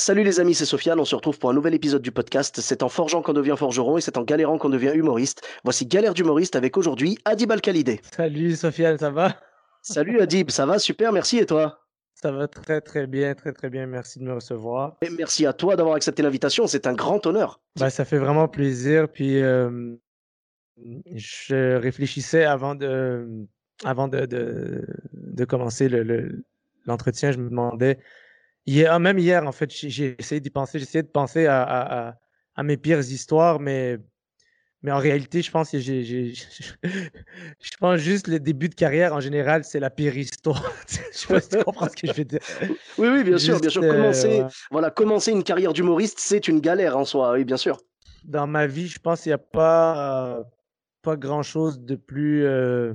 Salut les amis, c'est Sofiane. On se retrouve pour un nouvel épisode du podcast. C'est en forgeant qu'on devient forgeron et c'est en galérant qu'on devient humoriste. Voici Galère d'humoriste avec aujourd'hui Adib Al-Khalidé. Salut Sofiane, ça va? Salut Adib, ça va? Super, merci et toi? Ça va très très bien, très très bien. Merci de me recevoir. Et merci à toi d'avoir accepté l'invitation, c'est un grand honneur. Bah, ça fait vraiment plaisir. Puis euh, je réfléchissais avant de, avant de, de, de commencer le- le- l'entretien, je me demandais. Hier, ah, même hier, en fait, j'ai essayé d'y penser. J'ai essayé de penser à, à, à, à mes pires histoires, mais, mais en réalité, je pense que j'ai, je pense juste le début de carrière en général, c'est la pire histoire. je sais pas si tu comprends ce que je veux dire. Oui, oui, bien sûr, bien sûr. Euh, Commencer, ouais. voilà, commencer une carrière d'humoriste, c'est une galère en soi, oui, bien sûr. dans ma vie, je pense qu'il n'y a pas, euh, pas grand-chose de plus euh,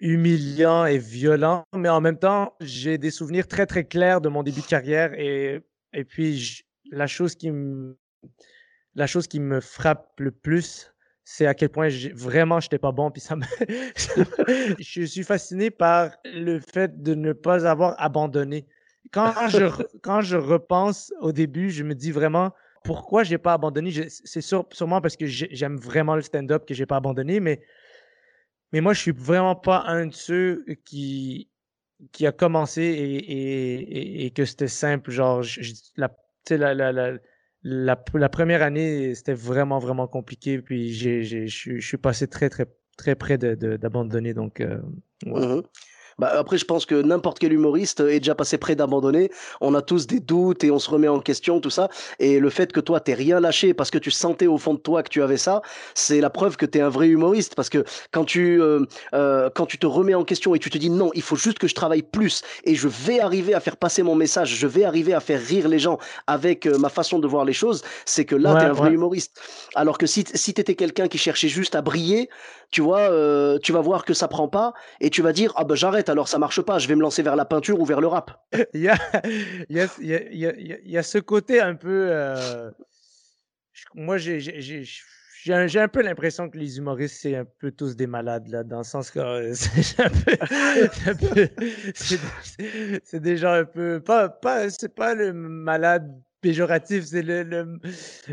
humiliant et violent, mais en même temps, j'ai des souvenirs très très clairs de mon début de carrière et, et puis la chose qui me la chose qui me frappe le plus, c'est à quel point vraiment j'étais pas bon puis ça me je suis fasciné par le fait de ne pas avoir abandonné. Quand je quand je repense au début, je me dis vraiment pourquoi j'ai pas abandonné? C'est sûr, sûrement parce que j'ai- j'aime vraiment le stand-up que j'ai pas abandonné, mais mais moi je suis vraiment pas un de ceux qui qui a commencé et, et, que c'était simple. Genre, je- la, la, la, la, la, première année, c'était vraiment, vraiment compliqué. Puis je suis- passé très, très, très près de, d'abandonner. Donc, euh, ouais. Mhm. Bah, après, je pense que n'importe quel humoriste est déjà passé près d'abandonner. On a tous des doutes et on se remet en question, tout ça. Et le fait que toi, t'aies rien lâché parce que tu sentais au fond de toi que tu avais ça, c'est la preuve que t'es un vrai humoriste. Parce que quand tu, euh, euh, quand tu te remets en question et tu te dis non, il faut juste que je travaille plus et je vais arriver à faire passer mon message, je vais arriver à faire rire les gens avec euh, ma façon de voir les choses, c'est que là, Ouais, t'es un vrai ouais. humoriste. Alors que si, si t'étais quelqu'un qui cherchait juste à briller, tu vois, euh, tu vas voir que ça prend pas et tu vas dire ah ben j'arrête alors ça marche pas, je vais me lancer vers la peinture ou vers le rap. il, y a, il, y a, y a, y a- ce côté un peu. euh, moi, j'ai, j'ai, j'ai, un, peu l'impression que les humoristes, c'est un peu tous des malades, là, dans le sens que euh, c'est un des gens un peu. Pas, pas, c'est pas le malade péjoratif, c'est le, le,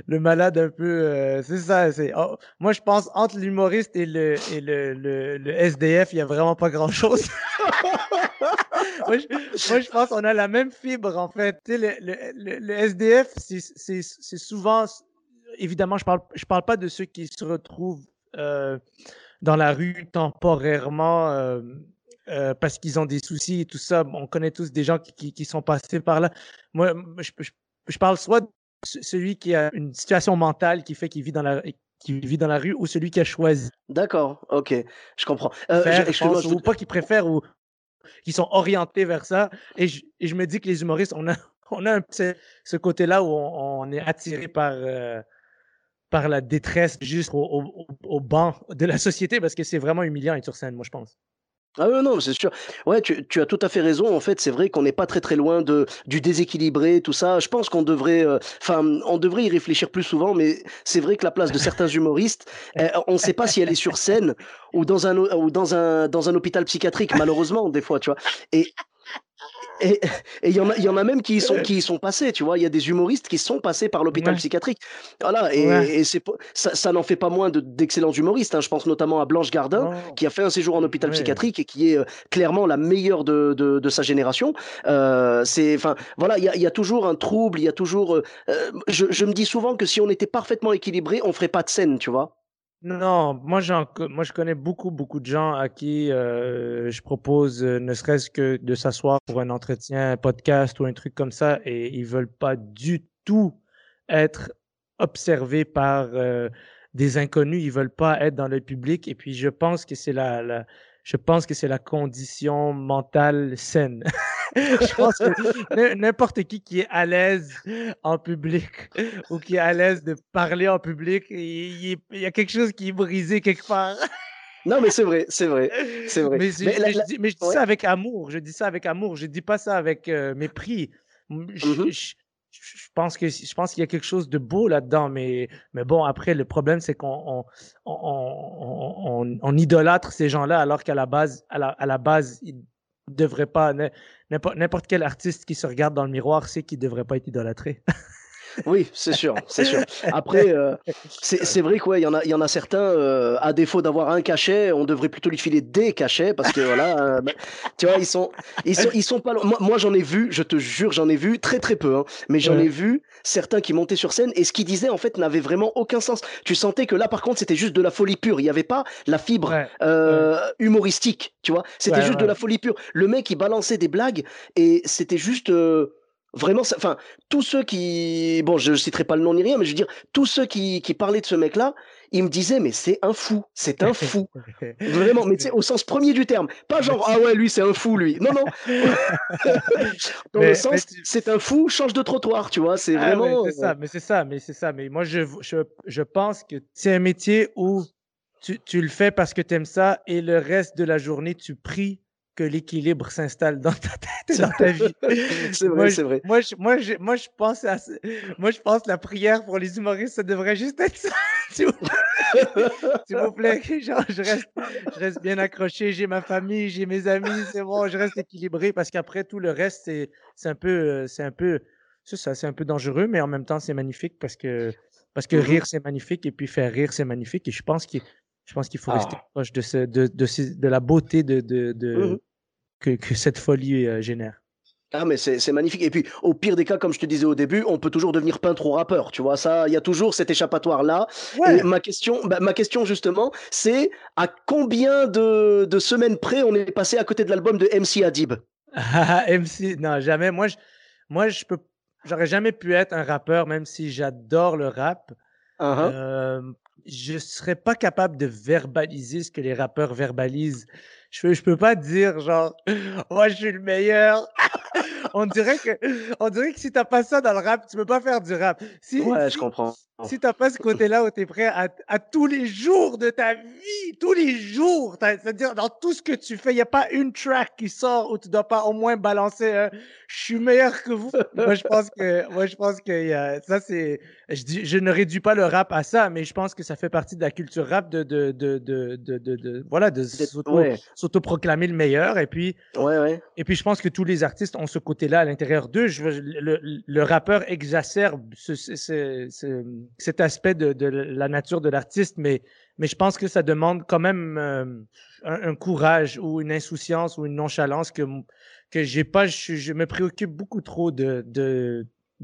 le malade un peu. euh, c'est ça. C'est, oh, moi, je pense entre l'humoriste et le, et le, le, le SDF, il y a vraiment pas grand chose. moi, je, moi, je pense qu'on a la même fibre, en fait. Tu sais, le, le, le, le SDF, c'est- c'est c'est souvent. Évidemment, je parle, je parle pas de ceux qui se retrouvent euh, dans la rue temporairement euh, euh, parce qu'ils ont des soucis et tout ça. On connaît tous des gens qui, qui, qui sont passés par là. Moi, je, je, je parle soit de ce- celui qui a une situation mentale qui fait qu'il vit dans la qui vit dans la rue ou celui qui a choisi D'accord, ok, je comprends. Euh, faire, je- pense, je ou pas qui préfèrent ou qui sont orientés vers ça. Et je, et je me dis que les humoristes, on a, on a un, ce, ce côté-là où on, on est attiré par, euh, par la détresse juste au, au, au- au banc de la société parce que c'est vraiment humiliant être sur scène, moi, je pense. Ah non, c'est sûr. Ouais, tu, tu as tout à fait raison. En fait, c'est vrai qu'on n'est pas très très loin de du déséquilibré, tout ça. Je pense qu'on devrait, euh, enfin, on devrait y réfléchir plus souvent. Mais c'est vrai que la place de certains humoristes, euh, on ne sait pas si elle est sur scène ou dans un ou dans un dans un hôpital psychiatrique, malheureusement, des fois, tu vois. Et et il y en a y en a même qui y sont qui y sont passés, tu vois. Il y a des humoristes qui sont passés par l'hôpital Ouais. psychiatrique. Voilà. Et, Ouais. et c'est ça, ça n'en fait pas moins de- d'excellents humoristes. hein. Je pense notamment à Blanche Gardin Non. qui a fait un séjour en hôpital Ouais. psychiatrique et qui est euh, clairement la meilleure de, de, de sa génération. Euh, c'est, enfin, voilà, il y a, y a toujours un trouble, il y a toujours. euh, euh, je, je me dis souvent que si on était parfaitement équilibré, on ferait pas de scène, tu vois. Non, moi, j'en moi je connais beaucoup, beaucoup de gens à qui euh, je propose euh, ne serait-ce que de s'asseoir pour un entretien, un podcast ou un truc comme ça et ils veulent pas du tout être observés par euh, des inconnus, ils veulent pas être dans le public et puis je pense que c'est la je pense que c'est la condition mentale saine. je pense que n'importe qui qui est à l'aise en public ou qui est à l'aise de parler en public, il, y a quelque chose qui est brisé quelque part. Non, mais c'est vrai, c'est vrai, c'est vrai. Mais, je, dis, ça avec amour. Je dis ça avec amour. Je dis pas ça avec euh, mépris. Mm-hmm. Je, je, pense que je pense qu'il y a quelque chose de beau là-dedans, mais mais bon après le problème c'est qu'on on, on, idolâtre ces gens-là alors qu'à la base à la, à la base ils devraient pas n'importe quel artiste qui se regarde dans le miroir sait qu'il devrait pas être idolâtré. Oui, c'est sûr, c'est sûr. Après, euh, c'est vrai qu'il y en a, il y en a certains, euh, à défaut d'avoir un cachet, on devrait plutôt lui filer des cachets parce que voilà, euh, bah, tu vois, ils sont, ils sont, ils sont pas. Moi, moi j'en ai vu, je te jure, j'en ai vu très très peu, hein, mais j'en ai vu certains qui montaient sur scène et ce qu'ils disaient en fait n'avait vraiment aucun sens. Tu sentais que là, par contre, c'était juste de la folie pure. Il n'y avait pas la fibre humoristique, tu vois. C'était juste de la folie pure. Le mec, il balançait des blagues et c'était juste Vraiment, enfin, tous ceux qui, bon, je, citerai pas le nom ni rien, mais je veux dire, tous ceux qui, qui parlaient de ce mec-là, ils me disaient, mais c'est un fou, c'est un fou. Vraiment, mais c'est au sens premier du terme. Pas genre, ah ouais, lui, c'est un fou, lui. Non, non. Dans le sens, c'est un fou, change de trottoir, tu vois, c'est ah vraiment. c'est ça, mais c'est ça, mais c'est ça. Mais moi, je, je, je pense que c'est un métier où tu, tu le fais parce que tu aimes ça et le reste de la journée, tu pries que l'équilibre s'installe dans ta tête et dans ta vie. c'est vrai, c'est vrai. Moi, je, moi, je, moi, je pense à, moi, je pense la prière pour les humoristes, ça devrait juste être ça. S'il vous plaît, Genre, je, reste, je reste bien accroché, j'ai ma famille, j'ai mes amis, c'est bon, je reste équilibré parce qu'après tout le reste, c'est, c'est un peu, c'est un peu, c'est ça, c'est un peu dangereux, mais en même temps, c'est magnifique parce que, parce que mm-hmm. rire, c'est magnifique et puis faire rire, c'est magnifique. Et je pense qu'il, je pense qu'il faut rester ah. proche de, ce, de, de, de, la beauté de, de, de, mm-hmm que, que cette folie euh, génère. Ah mais c'est magnifique. Et puis au pire des cas, comme je te disais au début, on peut toujours devenir peintre ou rappeur. Tu vois ça, il y a toujours cet échappatoire là. Et ma question, bah, ma question justement, c'est à combien de, de, semaines près on est passé à côté de l'album de MC Adib? MC, non jamais. Moi, je, moi je peux, j'aurais jamais pu être un rappeur, même si j'adore le rap. Uh-huh. euh, je serais pas capable de verbaliser ce que les rappeurs verbalisent je, je peux pas dire genre moi je suis le meilleur. On dirait que on dirait que si t'as pas ça dans le rap, tu peux pas faire du rap. Si, ouais, je comprends. Si t'as pas ce côté-là où t'es prêt à, à, tous les jours de ta vie, tous les jours, c'est-à-dire dans tout ce que tu fais, y a pas une track qui sort où tu dois pas au moins balancer un je suis meilleur que vous. moi je pense que moi je pense que ça c'est je dis je ne réduis pas le rap à ça, mais je pense que ça fait partie de la culture rap de de de de de, de, voilà de s'auto-proclamer le meilleur et puis ouais, ouais. et puis je pense que tous les artistes ont ce côté-là à l'intérieur d'eux. Le, rappeur exacerbe ce, ce, ce, cet aspect de, la nature de l'artiste, mais, je pense que ça demande quand même euh, un, courage ou une insouciance ou une nonchalance que, que j'ai pas. Je, me préoccupe beaucoup trop de,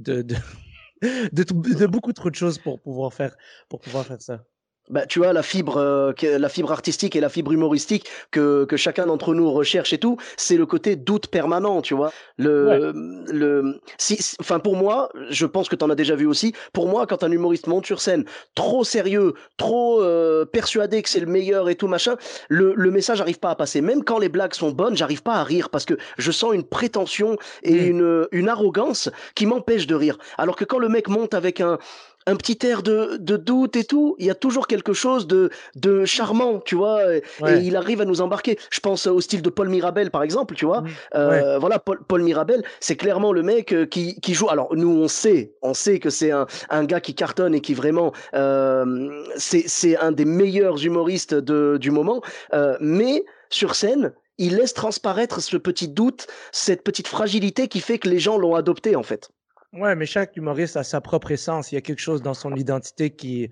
de beaucoup trop de choses pour pouvoir faire, pour pouvoir faire ça bah, tu vois la fibre euh, la fibre artistique et la fibre humoristique que, que chacun d'entre nous recherche et tout c'est le côté doute permanent tu vois. Le le si enfin pour moi je pense que tu en as déjà vu aussi pour moi quand un humoriste monte sur scène trop sérieux trop euh, persuadé que c'est le meilleur et tout machin le, le message n'arrive pas à passer. Même quand les blagues sont bonnes j'arrive pas à rire parce que je sens une prétention et mm. une une arrogance qui m'empêche de rire. Alors que quand le mec monte avec un un petit air de, de, doute et tout, il y a toujours quelque chose de, de charmant, tu vois, et, il arrive à nous embarquer. Je pense au style de Paul Mirabel, par exemple, tu vois. Mmh. Euh, voilà, Paul, Paul Mirabel, c'est clairement le mec euh, qui, qui joue. Alors, nous, on sait, on sait que c'est un, un gars qui cartonne et qui vraiment, euh, c'est un des meilleurs humoristes de, du moment, euh, mais sur scène, il laisse transparaître ce petit doute, cette petite fragilité qui fait que les gens l'ont adopté, en fait. Ouais, mais chaque humoriste a sa propre essence. Il y a quelque chose dans son identité qui,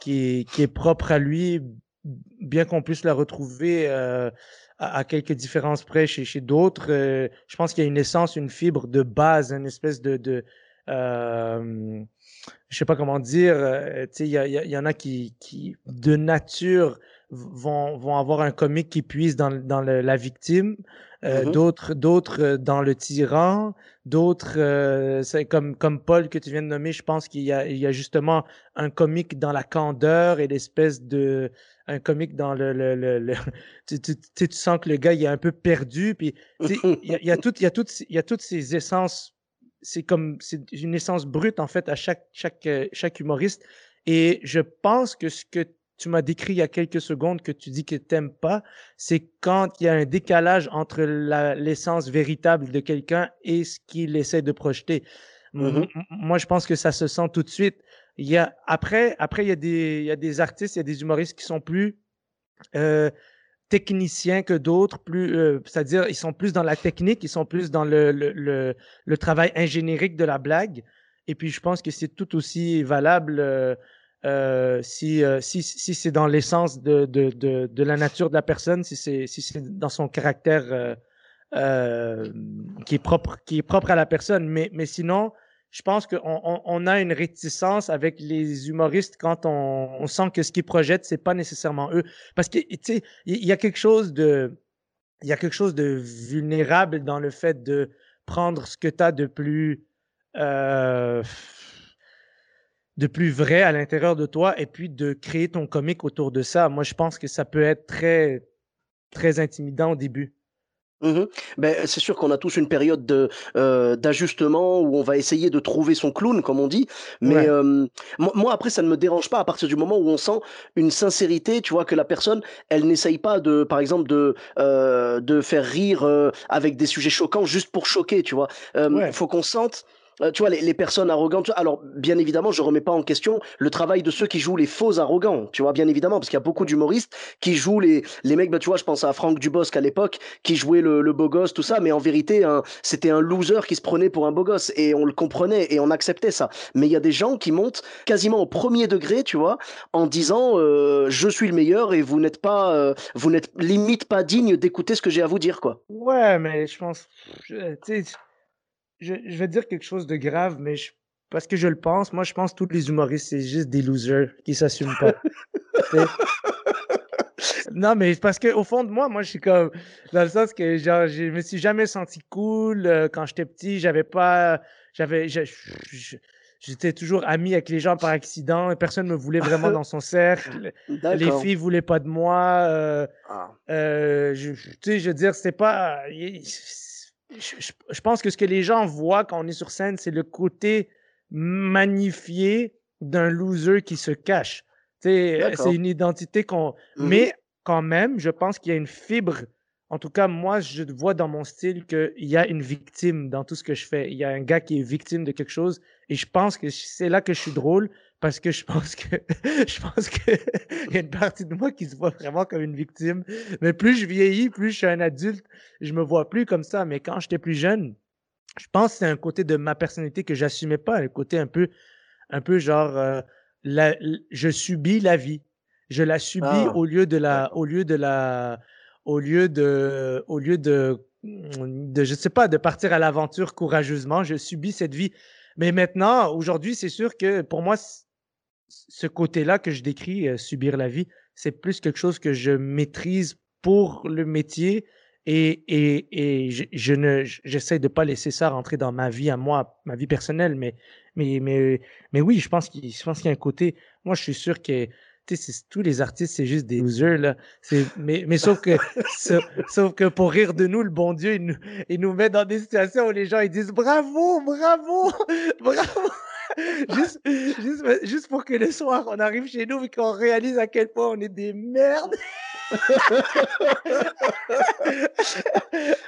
qui, qui est propre à lui, bien qu'on puisse la retrouver euh, à, quelques différences près chez, chez d'autres. Euh, je pense qu'il y a une essence, une fibre de base, une espèce de, de euh, je sais pas comment dire. Euh, tu sais, il y, y, y, en a qui, qui de nature vont, vont avoir un comique qui puise dans, dans la victime, euh, Mhm. d'autres d'autres euh, dans le tyran, d'autres euh, c'est comme comme Paul que tu viens de nommer, je pense qu'il y a il y a justement un comique dans la candeur et l'espèce de un comique dans le le le, le- tu, tu, tu, tu sens que le gars il est un peu perdu puis il y a, y a toutes il y a toutes il y a toutes ces essences c'est comme c'est une essence brute en fait à chaque chaque euh, chaque humoriste et je pense que ce que tu m'as décrit il y a quelques secondes que tu dis que t'aimes pas, c'est quand il y a un décalage entre l'essence véritable de quelqu'un et ce qu'il essaie de projeter. M- Mhm. m- Moi, je pense que ça se sent tout de suite. Il y a après, après il y a des, il y a des artistes, il y a des humoristes qui sont plus euh, techniciens que d'autres, plus, euh, c'est-à-dire ils sont plus dans la technique, ils sont plus dans le, le, le, le travail ingénierique de la blague. Et puis je pense que c'est tout aussi valable euh, euh, si, euh, si, si c'est dans l'essence de, de, de, de la nature de la personne, si c'est si c'est dans son caractère euh, euh, qui est propre qui est propre à la personne. Mais, mais sinon, je pense qu'on on, on a une réticence avec les humoristes quand on, on sent que ce qu'ils projettent, c'est pas nécessairement eux. Parce que, tu sais, il y a quelque chose de, il y a quelque chose de vulnérable dans le fait de prendre ce que tu as de plus, euh, de plus vrai à l'intérieur de toi et puis de créer ton comique autour de ça. Moi, je pense que ça peut être très, très intimidant au début. Mhm. Ben, c'est sûr qu'on a tous une période de, euh, d'ajustement où on va essayer de trouver son clown, comme on dit. Mais Ouais. euh, moi, après, ça ne me dérange pas à partir du moment où on sent une sincérité, tu vois, que la personne, elle n'essaye pas de, par exemple, de, euh, de faire rire avec des sujets choquants juste pour choquer, tu vois. Ouais. Faut qu'on sente. Euh, Tu vois, les, les personnes arrogantes. Alors, bien évidemment, je remets pas en question le travail de ceux qui jouent les faux arrogants. Tu vois, bien évidemment, parce qu'il y a beaucoup d'humoristes qui jouent les, les mecs. Bah, tu vois, je pense à Franck Dubosc à l'époque, qui jouait le, le beau gosse, tout ça, mais en vérité, c'était un loser qui se prenait pour un beau gosse, et on le comprenait et on acceptait ça. Mais il y a des gens qui montent quasiment au premier degré, tu vois, en disant euh, je suis le meilleur et vous n'êtes pas, euh, vous n'êtes limite pas digne d'écouter ce que j'ai à vous dire, quoi. Ouais, mais je pense, je, tu sais, je, je vais dire quelque chose de grave, mais je, parce que je le pense, moi je pense que tous les humoristes, c'est juste des losers qui s'assument pas. Non, mais parce que au fond de moi, moi je suis comme, dans le sens que genre, je me suis jamais senti cool euh, quand j'étais petit, j'avais pas, j'avais, j'étais toujours ami avec les gens par accident, personne me voulait vraiment dans son cercle, les filles voulaient pas de moi. euh, Ah. euh, je- tu sais, je veux dire, c'est pas. Je, je- je pense que ce que les gens voient quand on est sur scène, c'est le côté magnifié d'un loser qui se cache. D'accord. c'est une identité qu'on. Mhm. Mais quand même, je pense qu'il y a une fibre. En tout cas, moi, je vois dans mon style qu'il y a une victime dans tout ce que je fais. Il y a un gars qui est victime de quelque chose. Et je pense que c'est là que je suis drôle parce que je pense que je pense que il y a une partie de moi qui se voit vraiment comme une victime. Mais plus je vieillis, plus je suis un adulte, je me vois plus comme ça. Mais quand j'étais plus jeune, je pense que c'est un côté de ma personnalité que j'assumais pas, un côté un peu, un peu genre, euh, la- je subis la vie, je la subis Ah, au lieu de la, au lieu de la, au lieu de, au lieu de, de, je sais pas, de partir à l'aventure courageusement, je subis cette vie. Mais maintenant, aujourd'hui, c'est sûr que pour moi, ce côté-là que je décris, euh, subir la vie, c'est plus quelque chose que je maîtrise pour le métier et, et, et je, ne, j'essaie de pas laisser ça rentrer dans ma vie à moi, ma vie personnelle, mais, mais, mais, mais oui, je pense qu'il, y a un côté, moi, je suis sûr que, tous les artistes, c'est juste des losers, là. Mais, mais sauf que, sauf que pour rire de nous, le bon Dieu, il nous, il nous met dans des situations où les gens, ils disent bravo, bravo, bravo. Juste, juste, juste pour que le soir, on arrive chez nous et qu'on réalise à quel point on est des merdes.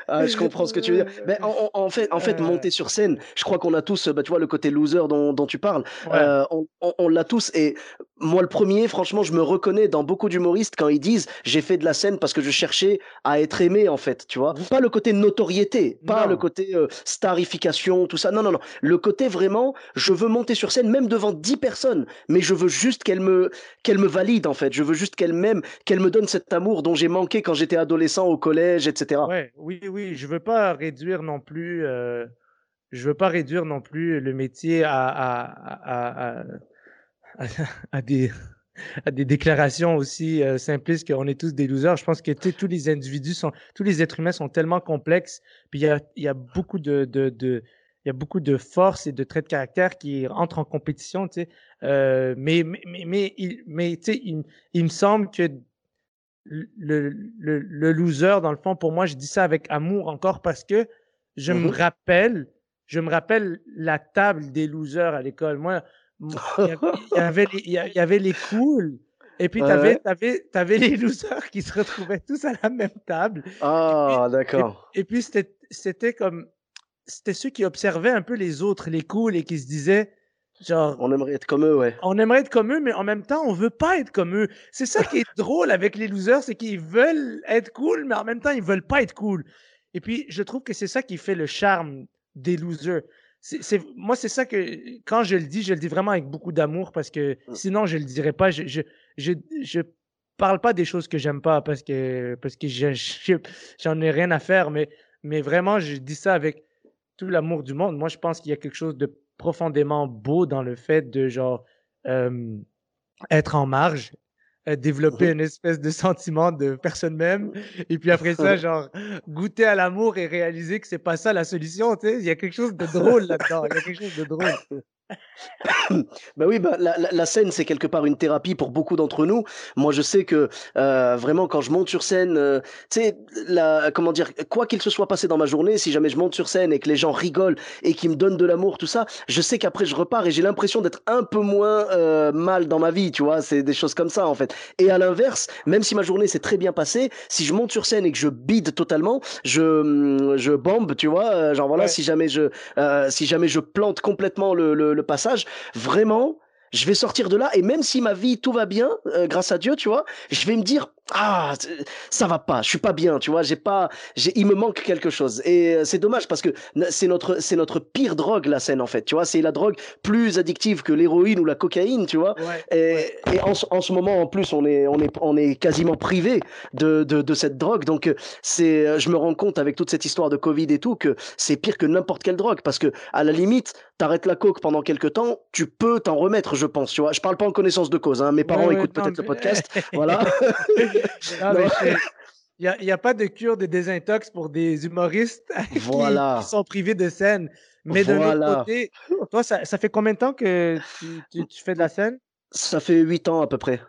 Ah, je comprends ce que tu veux dire. Mais en, fait, en fait, Euh. monter sur scène, je crois qu'on a tous, bah, tu vois, le côté loser dont, dont tu parles, Ouais. euh, on, on- on l'a tous. Et moi, le premier, franchement, je me reconnais dans beaucoup d'humoristes quand ils disent j'ai fait de la scène parce que je cherchais à être aimé, en fait, tu vois. Pas le côté notoriété, pas Non. le côté euh, starification, tout ça. Non, non, non. Le côté vraiment, je veux monter sur scène, même devant 10 personnes, mais je veux juste qu'elle me, qu'elle me valide, en fait. Je veux juste qu'elle m'aime, qu'elle me donne cet amour dont j'ai manqué quand j'étais adolescent au collège, etc. Ouais, oui, oui, je veux pas réduire non plus, euh, je veux pas réduire non plus le métier à, à, à, à, à- à des, à des déclarations aussi euh, simplistes qu'on est tous des losers. Je pense que tous les individus sont, tous les êtres humains sont tellement complexes. Puis il y a, y a, beaucoup de, de, de il y a beaucoup de forces et de traits de caractère qui entrent en compétition, tu sais. Euh, mais, mais, mais, il, mais tu sais, il, il, me semble que le, le, le, loser, dans le fond, pour moi, je dis ça avec amour encore parce que je me mm-hmm. rappelle, je me rappelle la table des losers à l'école. Moi, il y avait, il y avait les cools. Et puis, tu avais, avais, avais, les losers qui se retrouvaient tous à la même table. Ah, d'accord. Et, puis, c'était comme. C'était ceux qui observaient un peu les autres, les cools, et qui se disaient. Genre, on aimerait être comme eux, ouais. On aimerait être comme eux, mais en même temps, on veut pas être comme eux. C'est ça qui est drôle avec les losers, c'est qu'ils veulent être cool, mais en même temps, ils veulent pas être cool. Et puis, je trouve que c'est ça qui fait le charme des losers c'est moi c'est ça que quand je le dis je le dis vraiment avec beaucoup d'amour parce que mmh. sinon je le dirais pas je je je, je parle pas des choses que j'aime pas parce que parce que j'en ai rien à faire mais mais vraiment je dis ça avec tout l'amour du monde moi je pense qu'il y a quelque chose de profondément beau dans le fait de genre euh, être en marge développer une espèce de sentiment de personne même. Et puis après ça genre goûter à l'amour et réaliser que c'est pas ça la solution tu sais. Il y a quelque chose de drôle là-dedans. Il y a quelque chose de drôle bah oui, bah, la, la, scène, c'est quelque part une thérapie pour beaucoup d'entre nous. Moi, je sais que euh, vraiment, quand je monte sur scène, euh, tu sais, comment dire, quoi qu'il se soit passé dans ma journée, si jamais je monte sur scène et que les gens rigolent et qu'ils me donnent de l'amour, tout ça, je sais qu'après je repars et j'ai l'impression d'être un peu moins euh, mal dans ma vie, tu vois. C'est des choses comme ça, en fait. Et à l'inverse, même si ma journée s'est très bien passée, si je monte sur scène et que je bide totalement, je, je bombe, tu vois. Genre voilà, si jamais je, si jamais je plante complètement le, le passage, vraiment, je vais sortir de là et même si ma vie tout va bien euh, grâce à Dieu tu vois je vais me dire ah ça va pas je suis pas bien tu vois j'ai pas j'ai il me manque quelque chose. Et euh, c'est dommage parce que c'est notre c'est notre pire drogue la scène en fait tu vois c'est la drogue plus addictive que l'héroïne ou la cocaïne tu vois. Et, et en, en, ce moment en plus on est on est on est quasiment privé de, de, de cette drogue. Donc euh, c'est je me rends compte avec toute cette histoire de Covid et tout que c'est pire que n'importe quelle drogue parce que à la limite t'arrêtes la coke pendant quelques temps tu peux t'en remettre je pense tu vois. Je parle pas en connaissance de cause hein. mes parents écoutent peut-être ce podcast voilà Il n'y a, pas de cure de désintox pour des humoristes qui, sont privés de scène. Mais de l'autre côté, toi, ça, fait combien de temps que tu, fais de la scène? Ça fait 8 ans à peu près.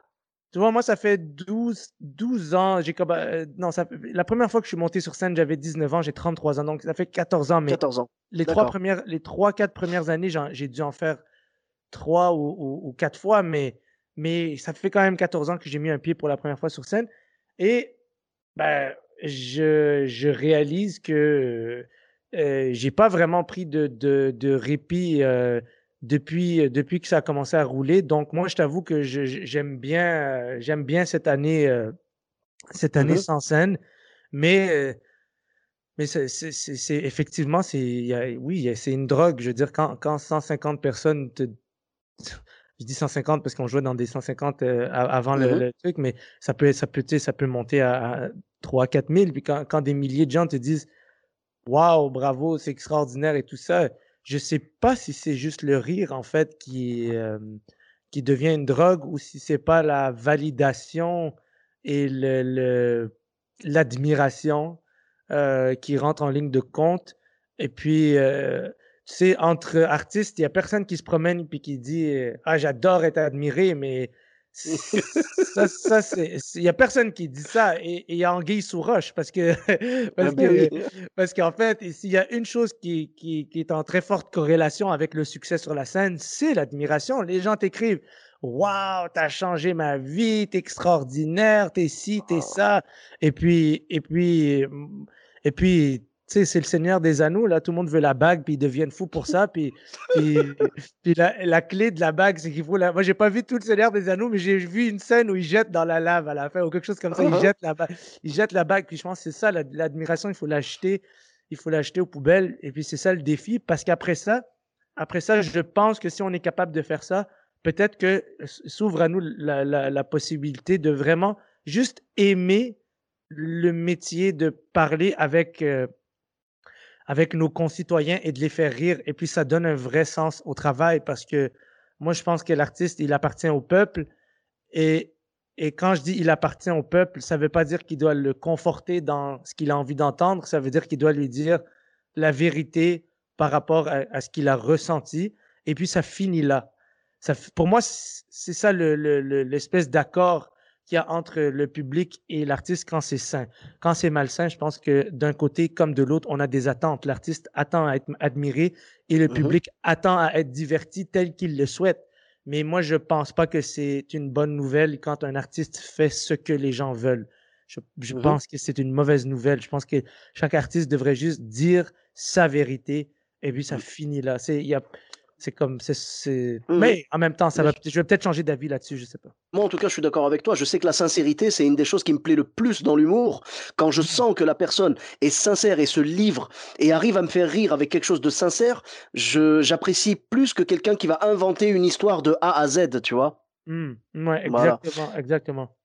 Tu vois, moi, ça fait 12, 12 ans. J'ai euh, non, ça, la première fois que je suis monté sur scène, j'avais 19 ans, j'ai 33 ans. Donc, ça fait 14 ans. Mais 14 ans. Les trois premières, les trois, quatre premières années, j'ai dû en faire trois ou, ou, quatre fois, mais, mais ça fait quand même 14 ans que j'ai mis un pied pour la première fois sur scène. Et ben, je, je réalise que euh, j'ai pas vraiment pris de, de, de répit euh, depuis, depuis que ça a commencé à rouler. Donc moi, je t'avoue que j'aime bien, j'aime bien cette année, euh, cette année mmh sans scène. Mais, euh, mais c'est effectivement, c'est, oui, c'est une drogue. Je veux dire, quand, quand 150 personnes te, je dis 150 parce qu'on jouait dans des 150 euh, avant mmh le, truc, mais ça peut, ça peut, ça peut monter à, 3 4 000. Puis quand, quand, des milliers de gens te disent Waouh, bravo, c'est extraordinaire et tout ça, je sais pas si c'est juste le rire en fait qui, euh, qui devient une drogue ou si c'est pas la validation et le, l'admiration euh, qui rentre en ligne de compte. Et puis, tu sais, entre artistes, il y a personne qui se promène puis qui dit euh, Ah, j'adore être admiré, mais ça, ça c'est. Il y a personne qui dit ça. Et il y a Anguille sous roche parce que. parce ben parce qu'en fait, s'il y a une chose qui, qui, qui, est en très forte corrélation avec le succès sur la scène, c'est l'admiration. Les gens t'écrivent Waouh, t'as changé ma vie, t'es extraordinaire, t'es ci, t'es ça. Et puis, et puis, et puis, c'est le Seigneur des Anneaux, là, tout le monde veut la bague, puis ils deviennent fous pour ça, puis, puis, la, clé de la bague, c'est qu'il faut la... Moi, j'ai pas vu tout le Seigneur des Anneaux, mais j'ai vu une scène où il jette dans la lave à la fin, ou quelque chose comme ça, il uh-huh. jette la bague, il jette la bague, puis je pense que c'est ça, l'admiration, il faut l'acheter, il faut l'acheter aux poubelles, et puis c'est ça le défi, parce qu'après ça, après ça, je pense que si on est capable de faire ça, peut-être que s'ouvre à nous la, la possibilité de vraiment juste aimer le métier de parler avec... Euh, avec nos concitoyens et de les faire rire. Et puis, ça donne un vrai sens au travail parce que moi, je pense que l'artiste, il appartient au peuple Et, et quand je dis il appartient au peuple, ça ne veut pas dire qu'il doit le conforter dans ce qu'il a envie d'entendre, ça veut dire qu'il doit lui dire la vérité par rapport à, ce qu'il a ressenti. Et puis ça finit là. Ça, pour moi, c'est ça l'espèce le, d'accord qu'il y a entre le public et l'artiste quand c'est sain. Quand c'est malsain, je pense que d'un côté comme de l'autre, on a des attentes. L'artiste attend à être admiré et le mm-hmm. public attend à être diverti tel qu'il le souhaite. Mais moi, je pense pas que c'est une bonne nouvelle quand un artiste fait ce que les gens veulent. Je, je mm-hmm. pense que c'est une mauvaise nouvelle. Je pense que chaque artiste devrait juste dire sa vérité et puis ça mm. finit là. C'est, il y a, c'est comme. c'est mmh Mais en même temps, ça va, je vais peut-être changer d'avis là-dessus, je sais pas. Moi, en tout cas, je suis d'accord avec toi. Je sais que la sincérité, c'est une des choses qui me plaît le plus dans l'humour. Quand je mmh. sens que la personne est sincère et se livre et arrive à me faire rire avec quelque chose de sincère, j'apprécie plus que quelqu'un qui va inventer une histoire de A à Z, tu vois. Mmh. Ouais, exactement, exactement.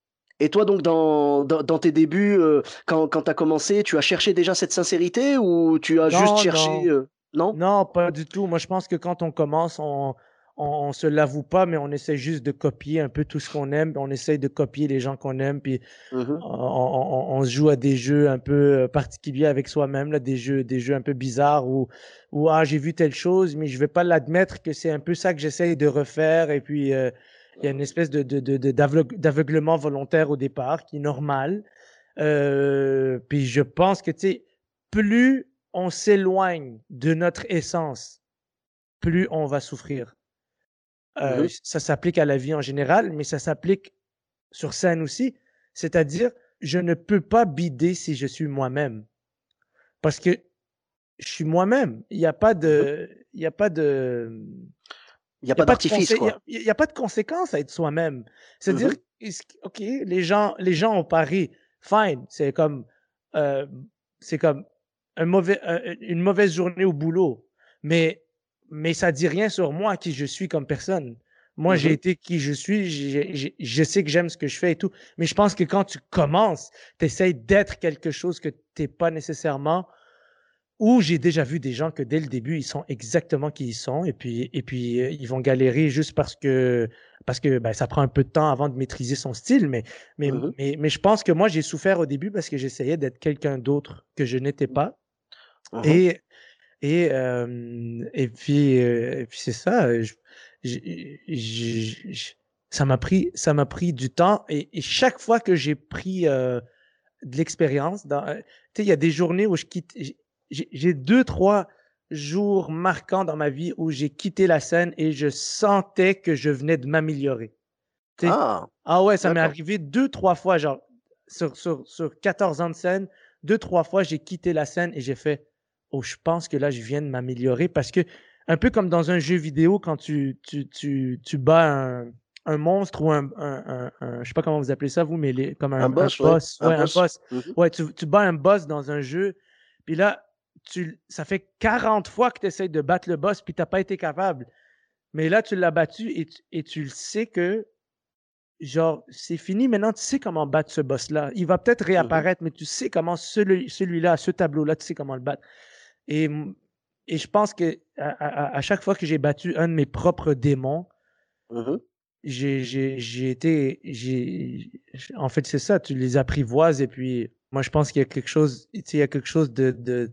Et toi, donc, dans, dans, tes débuts, euh, quand, quand tu as commencé, tu as cherché déjà cette sincérité ou tu as juste cherché. Euh, non? Non, pas du tout. Moi, je pense que quand on commence, on, on, se l'avoue pas, mais on essaie juste de copier un peu tout ce qu'on aime. On essaie de copier les gens qu'on aime, puis mmh on, se joue à des jeux un peu euh, particuliers avec soi-même, là, des jeux, des jeux un peu bizarres où, où ah j'ai vu telle chose, mais je vais pas l'admettre que c'est un peu ça que j'essaye de refaire. Et puis euh, il y a une espèce de, de, de, d'aveuglement volontaire au départ qui est normal. Euh, puis je pense que tu sais, plus on s'éloigne de notre essence, plus on va souffrir. Euh, mmh ça s'applique à la vie en général, mais ça s'applique sur scène aussi. C'est-à-dire, je ne peux pas bider si je suis moi-même. Parce que je suis moi-même. Il n'y a pas de. Il n'y a pas de. Il n'y a, pas d'artifice, Il n'y a, pas de conséquence à être soi-même. C'est-à-dire, mmh OK, les gens, les gens ont pari. Fine. C'est comme. Euh, c'est comme un mauvais, une mauvaise journée au boulot, mais, mais ça dit rien sur moi, qui je suis comme personne. Moi, j'ai mm-hmm. été qui je suis, je sais que j'aime ce que je fais et tout. Mais je pense que quand tu commences, tu essaies d'être quelque chose que tu n'es pas nécessairement. Ou j'ai déjà vu des gens que dès le début, ils sont exactement qui ils sont et puis, et puis euh, ils vont galérer juste parce que, parce que ben, ça prend un peu de temps avant de maîtriser son style. Mais, mais, mm-hmm. mais, mais je pense que moi, j'ai souffert au début parce que j'essayais d'être quelqu'un d'autre que je n'étais pas. Mmh et, et, et puis, et puis c'est ça. ça m'a pris, ça m'a pris du temps. Et, chaque fois que j'ai pris de l'expérience, tu sais, il y a des journées où je quitte. J'ai deux, trois jours marquants dans ma vie où j'ai quitté la scène et je sentais que je venais de m'améliorer. Ah, ah ouais, ça m'est arrivé deux, trois fois, genre, sur, sur, sur 14 ans de scène, deux, trois fois, j'ai quitté la scène et j'ai fait oh, je pense que là, je viens de m'améliorer parce que, un peu comme dans un jeu vidéo, quand tu, tu, tu, tu bats un, un monstre ou un, un, un, je sais pas comment vous appelez ça, vous, mais les, comme un, boss. Ouais, un boss. Mhm. Ouais, tu, tu bats un boss dans un jeu, puis là, tu, ça fait 40 fois que tu essaies de battre le boss, puis tu n'as pas été capable. Mais là, tu l'as battu et tu, et tu le sais que, genre, c'est fini. Maintenant, tu sais comment battre ce boss-là. Il va peut-être mhm. réapparaître, mais tu sais comment celui, celui-là, ce tableau-là, tu sais comment le battre. Et, et je pense que à, chaque fois que j'ai battu un de mes propres démons, mmh j'ai été. En fait, c'est ça, tu les apprivoises et puis moi, je pense qu'il y a quelque chose, il y a quelque chose de. de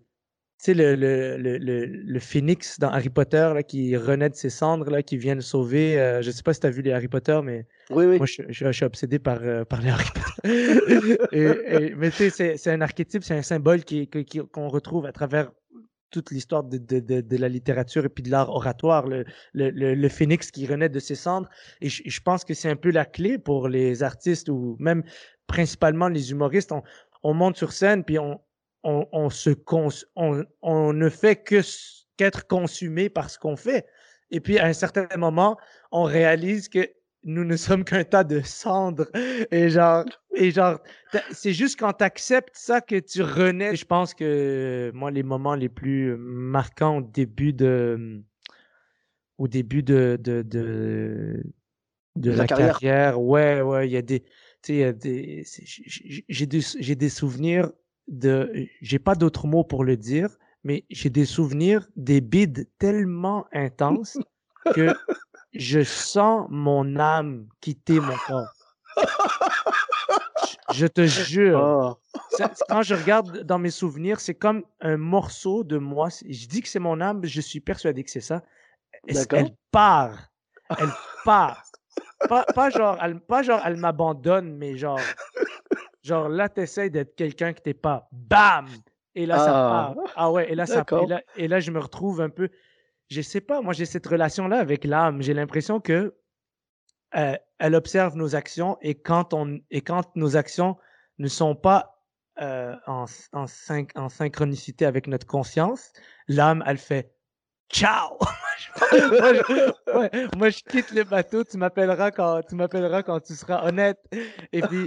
tu sais, le, le, le, le, phénix dans Harry Potter là, qui renaît de ses cendres, là, qui vient sauver. Euh, je sais pas si tu as vu les Harry Potter, mais oui, oui. moi, je, je, suis obsédé par, euh, par les Harry Potter. et, mais tu sais, c'est un archétype, c'est un symbole qu'on qui, qu'on retrouve à travers toute l'histoire de, de, la littérature et puis de l'art oratoire, le, le, phénix qui renaît de ses cendres. Et je, pense que c'est un peu la clé pour les artistes ou même principalement les humoristes. On, on monte sur scène puis on, on, on se on, on ne fait que qu'être consumé par ce qu'on fait. Et puis à un certain moment, on réalise que nous ne sommes qu'un tas de cendres. Et genre, et genre c'est juste quand tu acceptes ça que tu renais. Je pense que moi, les moments les plus marquants au début de, au début de, de, de, de la, carrière. ouais, ouais, il y a des, tu sais, des, j'ai des, j'ai des souvenirs de, j'ai pas d'autres mots pour le dire, mais j'ai des souvenirs des bides tellement intenses que je sens mon âme quitter mon corps. Je te jure. Oh. Ça- Quand je regarde dans mes souvenirs, c'est comme un morceau de moi. Je dis que c'est mon âme, je suis persuadé que c'est ça. Elle- part? Elle part. Pas, pas genre, elle, pas genre, elle m'abandonne, mais genre, genre là, t'essayes d'être quelqu'un que t'es pas. Bam! Et là, ça Ah. part. Ah ouais, et là, ça, et là, et là, je me retrouve un peu. Je sais pas, moi, j'ai cette relation-là avec l'âme. J'ai l'impression que euh, elle observe nos actions et quand, on, et quand nos actions ne sont pas euh, en, en, syn- en synchronicité avec notre conscience, l'âme, elle fait Ciao! moi, je, quitte le bateau, tu m'appelleras quand, tu m'appelleras quand tu seras honnête. Et puis,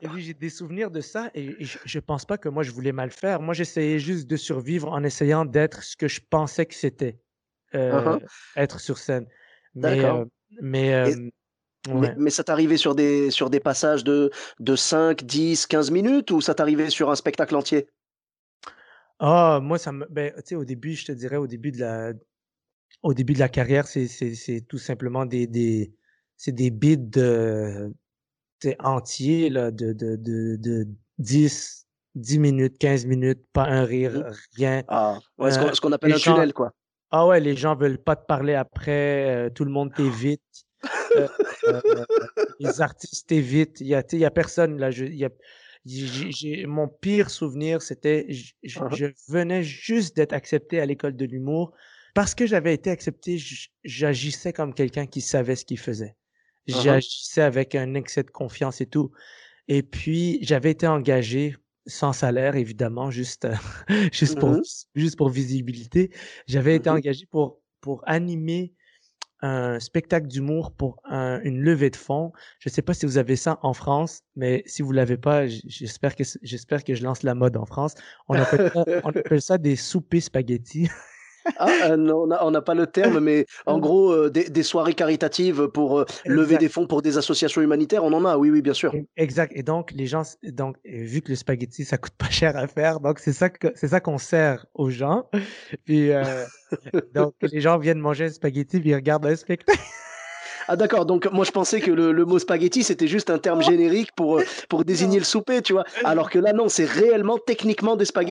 et puis j'ai des souvenirs de ça et, et je, je pense pas que moi, je voulais mal faire. Moi, j'essayais juste de survivre en essayant d'être ce que je pensais que c'était, euh, Uh-huh. être sur scène. Mais, euh, mais, euh, Mais, ouais. mais ça t'arrivait sur des, sur des passages de, de 5, 10, 15 minutes ou ça t'arrivait sur un spectacle entier? Ah, moi, ça me. Ben, tu sais, au début, je te dirais, au début de la, au début de la carrière, c'est, c'est, c'est tout simplement des, des, c'est des bits de, entiers, là, de, de, de, de 10, 10 minutes, 15 minutes, pas un rire, Mhm. rien. Ah, ouais, ce Euh, qu'on appelle un tunnel, quoi. Ah ouais, les gens veulent pas te parler après, euh, tout le monde t'évite. Euh, euh, les artistes t'évitent. Il y a, y a personne là. Je, y a, mon pire souvenir, c'était, Uh-huh. je venais juste d'être accepté à l'école de l'humour. Parce que j'avais été accepté, j'agissais comme quelqu'un qui savait ce qu'il faisait. Uh-huh. J'agissais avec un excès de confiance et tout. Et puis, j'avais été engagé sans salaire, évidemment, juste, euh, juste, pour, Mhm. juste pour visibilité. J'avais été Mhm. engagé pour, pour animer un spectacle d'humour pour un- une levée de fonds. Je ne sais pas si vous avez ça en France, mais si vous l'avez pas, j'espère que j'espère que je lance la mode en France. On appelle ça, on appelle ça des soupers spaghettis. Ah, euh, non, on n'a pas le terme, mais en gros, euh, des, des soirées caritatives pour euh, lever des fonds pour des associations humanitaires, on en a, oui, oui, bien sûr. E- Exact. Et donc, les gens, donc, vu que le spaghetti, ça coûte pas cher à faire, donc c'est ça que, c'est ça qu'on sert aux gens. Puis, euh, donc, les gens viennent manger un spaghetti, puis ils regardent un spectacle. Ah d'accord, donc moi je pensais que le, le mot spaghetti c'était juste un terme générique pour, pour désigner le souper, tu vois. Alors que là non, c'est réellement techniquement des spaghettis.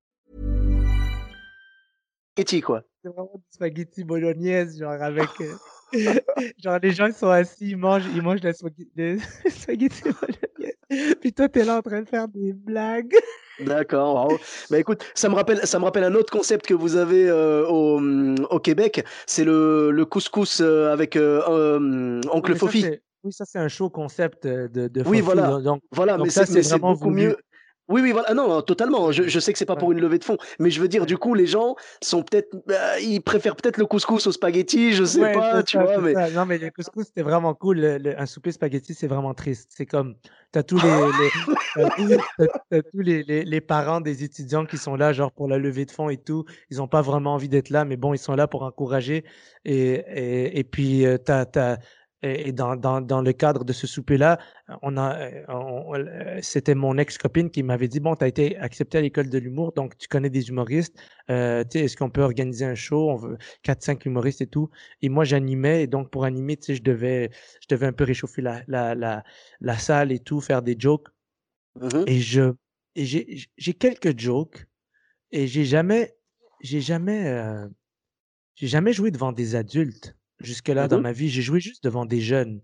today. quoi. C'est vraiment du spaghetti bolognaise, genre avec. euh, genre, les gens ils sont assis, ils mangent, ils mangent la spaghetti, spaghetti bolognaise. Puis toi, t'es là en train de faire des blagues. D'accord. bravo. Bah écoute, ça me rappelle, ça me rappelle un autre concept que vous avez euh, au, au Québec, c'est le, le couscous euh, avec euh, Oncle Oui, Fofi. Oui, ça, c'est un show concept de, de Oui, Fofi, voilà. donc- Voilà, donc mais ça, c'est beaucoup voulu. mieux. Oui, oui, voilà. Ah non, totalement. Je, je sais que c'est pas pour une levée de fonds, mais je veux dire, du coup, les gens sont peut-être, bah, ils préfèrent peut-être le couscous au spaghetti, je sais Ouais, pas, tu ça, vois, c'est mais ça. Non, mais le couscous, c'était vraiment cool. Le- le- un souper spaghetti, c'est vraiment triste. C'est comme, t'as tous les, les, tous parents des étudiants qui sont là, genre pour la levée de fonds et tout. Ils ont pas vraiment envie d'être là, mais bon, ils sont là pour encourager. Et, et, et puis, euh, t'as, t'as, et dans, dans, dans le cadre de ce souper-là, on a, euh, on- euh, c'était mon ex-copine qui m'avait dit, bon, tu as été accepté à l'école de l'humour, donc tu connais des humoristes. Euh, tu sais, est-ce qu'on peut organiser un show? On veut 4-5 humoristes et tout. Et moi, j'animais, et donc pour animer, tu sais, je devais, je devais un peu réchauffer la, la, la, la salle et tout, faire des jokes. Mhm. Et je, et j'ai, j'ai quelques jokes, et j'ai jamais, j'ai jamais, euh, j'ai jamais joué devant des adultes jusque-là dans Mhm. ma vie. J'ai joué juste devant des jeunes.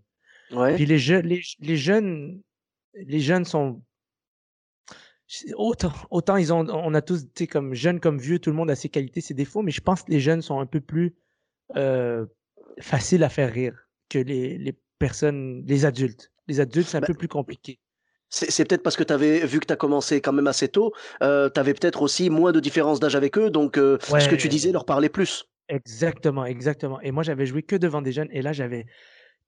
ouais. Puis les jeunes, les, les jeunes, les jeunes sont autant, autant ils ont, on a tous, tu sais, comme jeunes comme vieux, tout le monde a ses qualités, ses défauts, mais je pense que les jeunes sont un peu plus euh, faciles à faire rire que les, les personnes, les adultes. Les adultes, c'est un Bah, peu plus compliqué. C'est peut-être parce que tu avais vu que tu as commencé quand même assez tôt, euh, tu avais peut-être aussi moins de différence d'âge avec eux, donc euh, ce que tu disais leur parlait plus. Exactement, exactement. Et moi, j'avais joué que devant des jeunes, et là, j'avais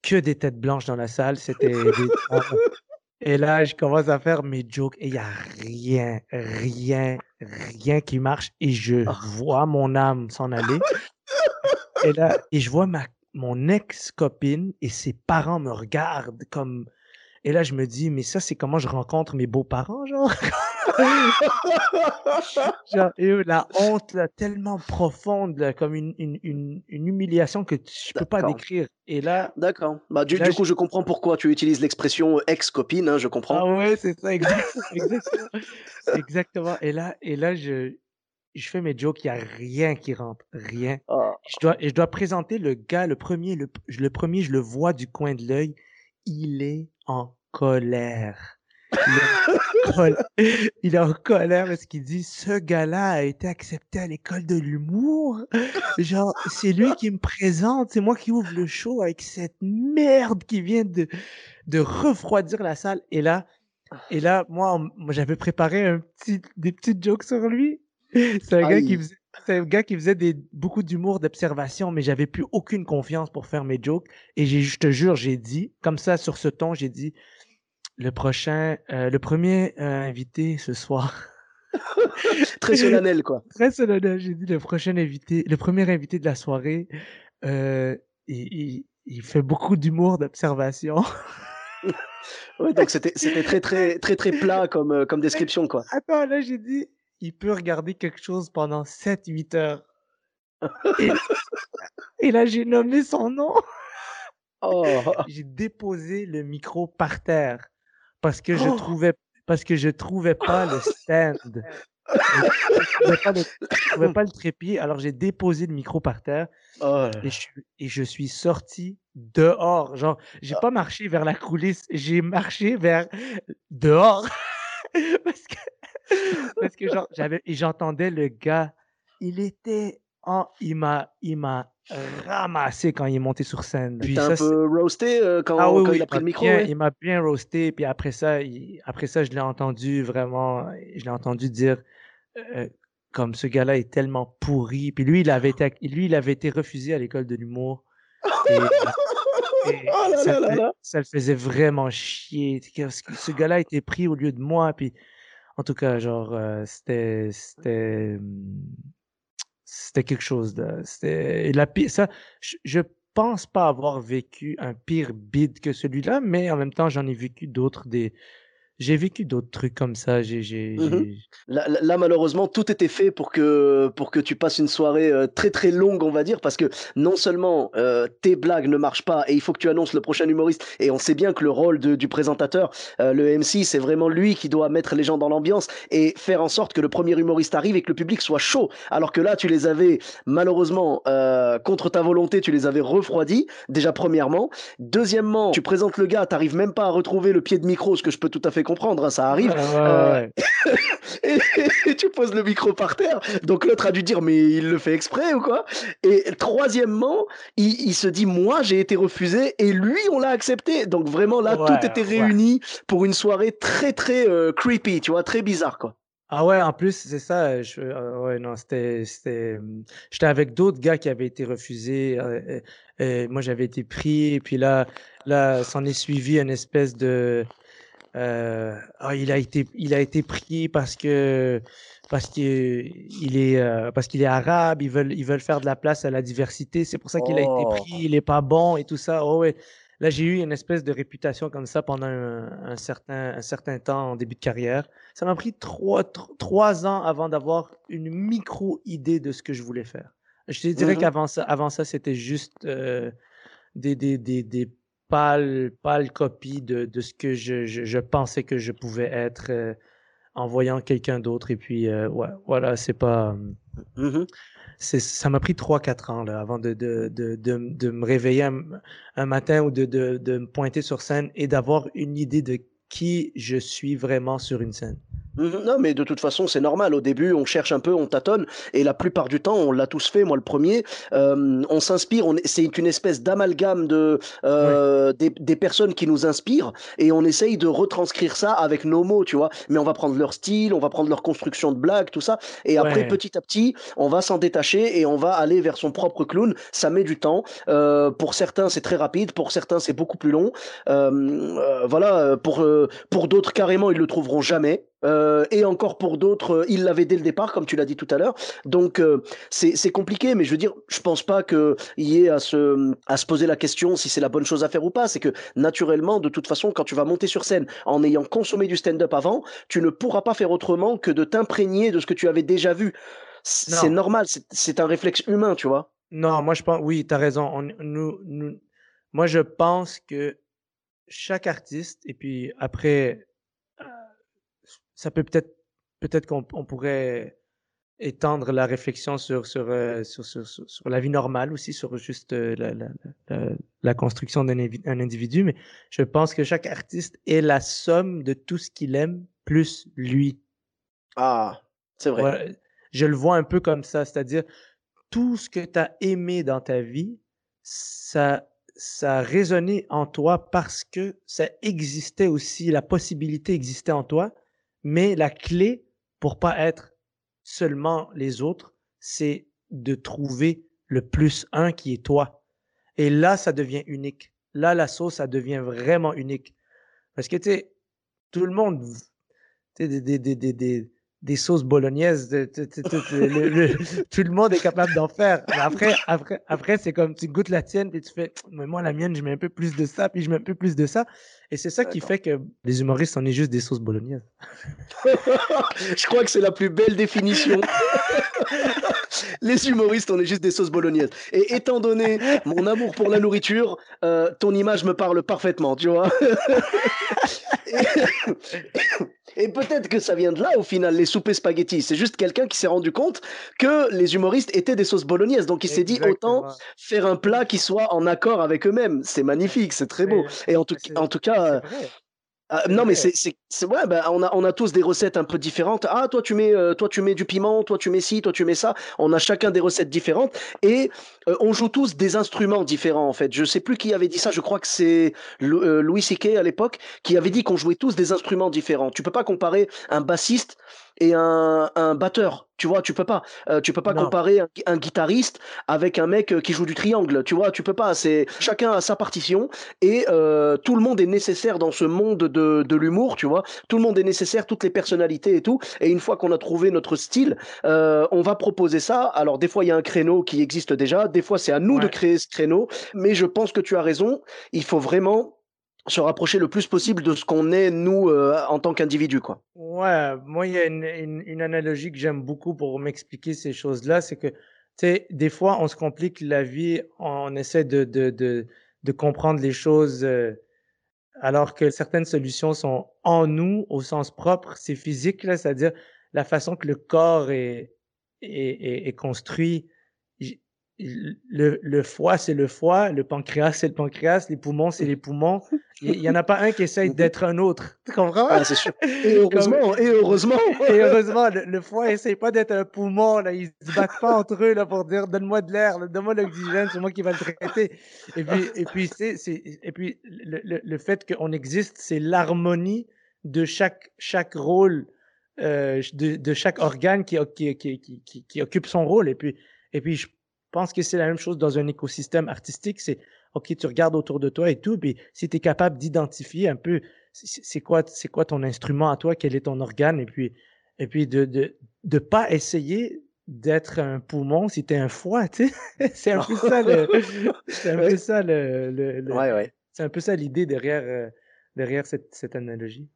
que des têtes blanches dans la salle. C'était Et là, je commence à faire mes jokes et il n'y a rien, rien, rien qui marche. Et je ah. vois mon âme s'en aller. Et là, et je vois ma, mon ex-copine et ses parents me regardent comme. Et là, je me dis, mais ça, c'est comment je rencontre mes beaux-parents, genre? Genre, la honte là, tellement profonde, comme une, une, une, humiliation que je peux pas décrire. Et là. D'accord. Bah, du, du coup, je... comprends pourquoi tu utilises l'expression ex-copine, hein, je comprends. Ah ouais, c'est ça, exactement. exactement. Et là, et là je, je fais mes jokes, il n'y a rien qui rentre. Rien. Ah. Je, dois, je dois présenter le gars, le premier, le, le premier, je le vois du coin de l'œil. Il est en colère. Il est en colère parce qu'il dit ce gars-là a été accepté à l'école de l'humour. Genre, c'est lui qui me présente, c'est moi qui ouvre le show avec cette merde qui vient de, de refroidir la salle. Et là, et là, moi, moi j'avais préparé un petit, des petites jokes sur lui. C'est un gars qui faisait c'est un gars qui faisait des, beaucoup d'humour, d'observation, mais j'avais plus aucune confiance pour faire mes jokes. Et je te jure, j'ai dit, comme ça, sur ce ton, j'ai dit, le prochain, euh, le premier euh, invité ce soir. Très solennel, quoi. Très solennel. J'ai dit le prochain invité, le premier invité de la soirée, euh, il, il, fait beaucoup d'humour, d'observation. ouais, donc c'était, c'était très, très, très, très plat comme, comme description, quoi. Attends, là, j'ai dit, il peut regarder quelque chose pendant 7-8 heures. et là, j'ai nommé son nom. Oh. J'ai déposé le micro par terre parce que je oh! trouvais parce que je trouvais pas le stand. je trouvais pas le, trouvais pas le trépied, alors j'ai déposé le micro par terre oh et, je, et, je, suis sorti dehors. Genre, j'ai ah. pas marché vers la coulisse, j'ai marché vers dehors parce que parce que genre j'avais j'entendais le gars, il était en il m'a il m'a ramassé quand il est monté sur scène. Puis un peu roasté euh, quand, ah il a pris le micro. Il m'a bien roasté. Puis après ça, après ça, je l'ai entendu vraiment, je l'ai entendu dire euh, comme ce gars-là est tellement pourri. Puis lui, il avait été, lui, il avait été refusé à l'école de l'humour. Oh ça, le faisait vraiment chier. Ce gars-là a été pris au lieu de moi. Puis en tout cas, genre, euh, c'était, c'était hum, c'était quelque chose de. La pire. Ça, je, je pense pas avoir vécu un pire bid que celui-là, mais en même temps, j'en ai vécu d'autres des j'ai vécu d'autres trucs comme ça. J'ai, j'ai, mmh là, là, malheureusement, tout était fait pour que, pour que tu passes une soirée euh, très très longue, on va dire, parce que non seulement euh, tes blagues ne marchent pas et il faut que tu annonces le prochain humoriste, et on sait bien que le rôle de, du présentateur, euh, le MC, c'est vraiment lui qui doit mettre les gens dans l'ambiance et faire en sorte que le premier humoriste arrive et que le public soit chaud. Alors que là, tu les avais malheureusement contre ta volonté, tu les avais refroidis. Déjà premièrement, deuxièmement, tu présentes le gars, t'arrives même pas à retrouver le pied de micro, ce que je peux tout à fait comprendre, hein, ça arrive. Euh, et, tu poses le micro par terre. Donc l'autre a dû dire, mais il le fait exprès ou quoi? Et troisièmement, il, se dit, moi j'ai été refusé et lui on l'a accepté. Donc vraiment là, tout était réuni pour une soirée très très euh, creepy, tu vois, très bizarre quoi. Ah ouais, en plus, c'est ça. Je, euh, ouais, non, c'était, c'était. J'étais avec d'autres gars qui avaient été refusés. et moi, j'avais été pris. Et puis là, là, s'en est suivi une espèce de, euh, ah, il a été il a été pris parce que parce qu'il est euh, parce qu'il est arabe ils veulent ils veulent faire de la place à la diversité. C'est pour ça qu'il a été oh. pris il est pas bon et tout ça. Oh ouais. Là j'ai eu une espèce de réputation comme ça pendant un, certain un certain temps en début de carrière. Ça m'a pris trois trois ans avant d'avoir une micro idée de ce que je voulais faire. Je te dirais mmh qu'avant ça avant ça c'était juste euh, des, des, des, des pâle, pâle copie de, de ce que je, je, je, pensais que je pouvais être euh, en voyant quelqu'un d'autre. Et puis, euh, ouais, voilà, c'est pas. Mmh c'est, ça m'a pris 3-4 ans là, avant de, de, de, de, me réveiller un, matin ou de, de, de me pointer sur scène et d'avoir une idée de qui je suis vraiment sur une scène. Mhm. Non, mais de toute façon, c'est normal. Au début, on cherche un peu, on tâtonne, et la plupart du temps, on l'a tous fait. Moi, le premier, euh, on s'inspire. On... C'est une espèce d'amalgame de euh, des, des, personnes qui nous inspirent, et on essaye de retranscrire ça avec nos mots, tu vois. Mais on va prendre leur style, on va prendre leur construction de blagues, tout ça, et après, petit à petit, on va s'en détacher et on va aller vers son propre clown. Ça met du temps. Euh, pour certains, c'est très rapide. Pour certains, c'est beaucoup plus long. Euh, euh, voilà. Pour pour d'autres, carrément, ils le trouveront jamais. Euh, et encore pour d'autres, euh, il l'avait dès le départ, comme tu l'as dit tout à l'heure. Donc euh, c'est compliqué, mais je veux dire, je pense pas qu'il y ait à se, à se poser la question si c'est la bonne chose à faire ou pas. C'est que naturellement, de toute façon, quand tu vas monter sur scène en ayant consommé du stand-up avant, tu ne pourras pas faire autrement que de t'imprégner de ce que tu avais déjà vu. C'est normal, c'est un réflexe humain, tu vois. Non, moi je pense, oui, tu as raison. nous, nous, moi je pense que chaque artiste, et puis après, ça peut peut-être peut-être qu'on pourrait étendre la réflexion sur sur, euh, sur, sur, sur, la vie normale aussi, sur juste euh, la, la, la, construction d'un individu, mais je pense que chaque artiste est la somme de tout ce qu'il aime plus lui. Ah, c'est vrai. je le vois un peu comme ça, c'est-à-dire tout ce que tu as aimé dans ta vie, ça, ça a résonné en toi parce que ça existait aussi, la possibilité existait en toi, mais la clé pour pas être seulement les autres, c'est de trouver le plus un qui est toi. Et là, ça devient unique. Là, la sauce, ça devient vraiment unique. Parce que, tu sais, tout le monde, tu sais, des, des, des, des, des sauces bolognaises. tout le monde est capable d'en faire. Mais après, après, après c'est comme tu goûtes la tienne et tu fais, mais moi la mienne, je mets un peu plus de ça, puis je mets un peu plus de ça. Et c'est ça qui fait que les humoristes, on est juste des sauces bolognaises. je crois que c'est la plus belle définition. les humoristes, on est juste des sauces bolognaises. Et étant donné mon amour pour la nourriture, euh, ton image me parle parfaitement, tu vois. Et peut-être que ça vient de là, au final, les soupers spaghettis. C'est juste quelqu'un qui s'est rendu compte que les humoristes étaient des sauces bolognaises. Donc il s'est dit autant faire un plat qui soit en accord avec eux-mêmes. C'est magnifique, c'est très beau. Et en tout, en tout cas, ah, non, mais c'est, c'est, ouais, ben, on, a, on a tous des recettes un peu différentes. Ah, toi tu, mets, euh, toi, tu mets du piment, toi, tu mets ci, toi, tu mets ça. On a chacun des recettes différentes et euh, on joue tous des instruments différents, en fait. Je sais plus qui avait dit ça. Je crois que c'est euh, Louis C.K. à l'époque qui avait dit qu'on jouait tous des instruments différents. Tu peux pas comparer un bassiste et un, un batteur. Tu vois, tu peux pas. Euh, tu peux pas comparer un, guitariste avec un mec euh, qui joue du triangle. Tu vois, tu peux pas. C'est chacun a sa partition et euh, tout le monde est nécessaire dans ce monde de, de l'humour. Tu vois, tout le monde est nécessaire, toutes les personnalités et tout. Et une fois qu'on a trouvé notre style, on va proposer ça. Alors des fois il y a un créneau qui existe déjà. Des fois c'est à nous de créer ce créneau. Mais je pense que tu as raison. Il faut vraiment se rapprocher le plus possible de ce qu'on est nous euh, en tant qu'individu quoi. Ouais, moi il y a une, une, analogie que j'aime beaucoup pour m'expliquer ces choses-là, c'est que tu sais des fois on se complique la vie, on essaie de de de, de comprendre les choses euh, alors que certaines solutions sont en nous au sens propre, c'est physique là, c'est-à-dire la façon que le corps est est, est construit le, le foie, c'est le foie, le pancréas, c'est le pancréas, les poumons, c'est les poumons. Il n'y en a pas un qui essaye d'être un autre. Tu comprends? Ah, c'est sûr. Et heureusement, et heureusement. et heureusement, le, foie n'essaye pas d'être un poumon. Là. Ils se battent pas entre eux là, pour dire donne-moi de l'air, donne-moi l'oxygène, c'est moi qui va le traiter. Et puis, et puis, c'est, c'est, et puis le, le, fait qu'on existe, c'est l'harmonie de chaque, chaque rôle, euh, de, de chaque organe qui, qui, qui, qui, qui occupe son rôle. Et puis, et puis je pense que c'est la même chose dans un écosystème artistique. C'est, OK, tu regardes autour de toi et tout, puis si tu es capable d'identifier un peu c'est quoi, c'est quoi ton instrument à toi, quel est ton organe, et puis, et puis de, de, de pas essayer d'être un poumon si tu es un foie, tu sais. c'est un peu ça le, c'est un peu ça le, le, ouais, ouais. c'est un peu ça l'idée derrière, euh, derrière cette, cette analogie.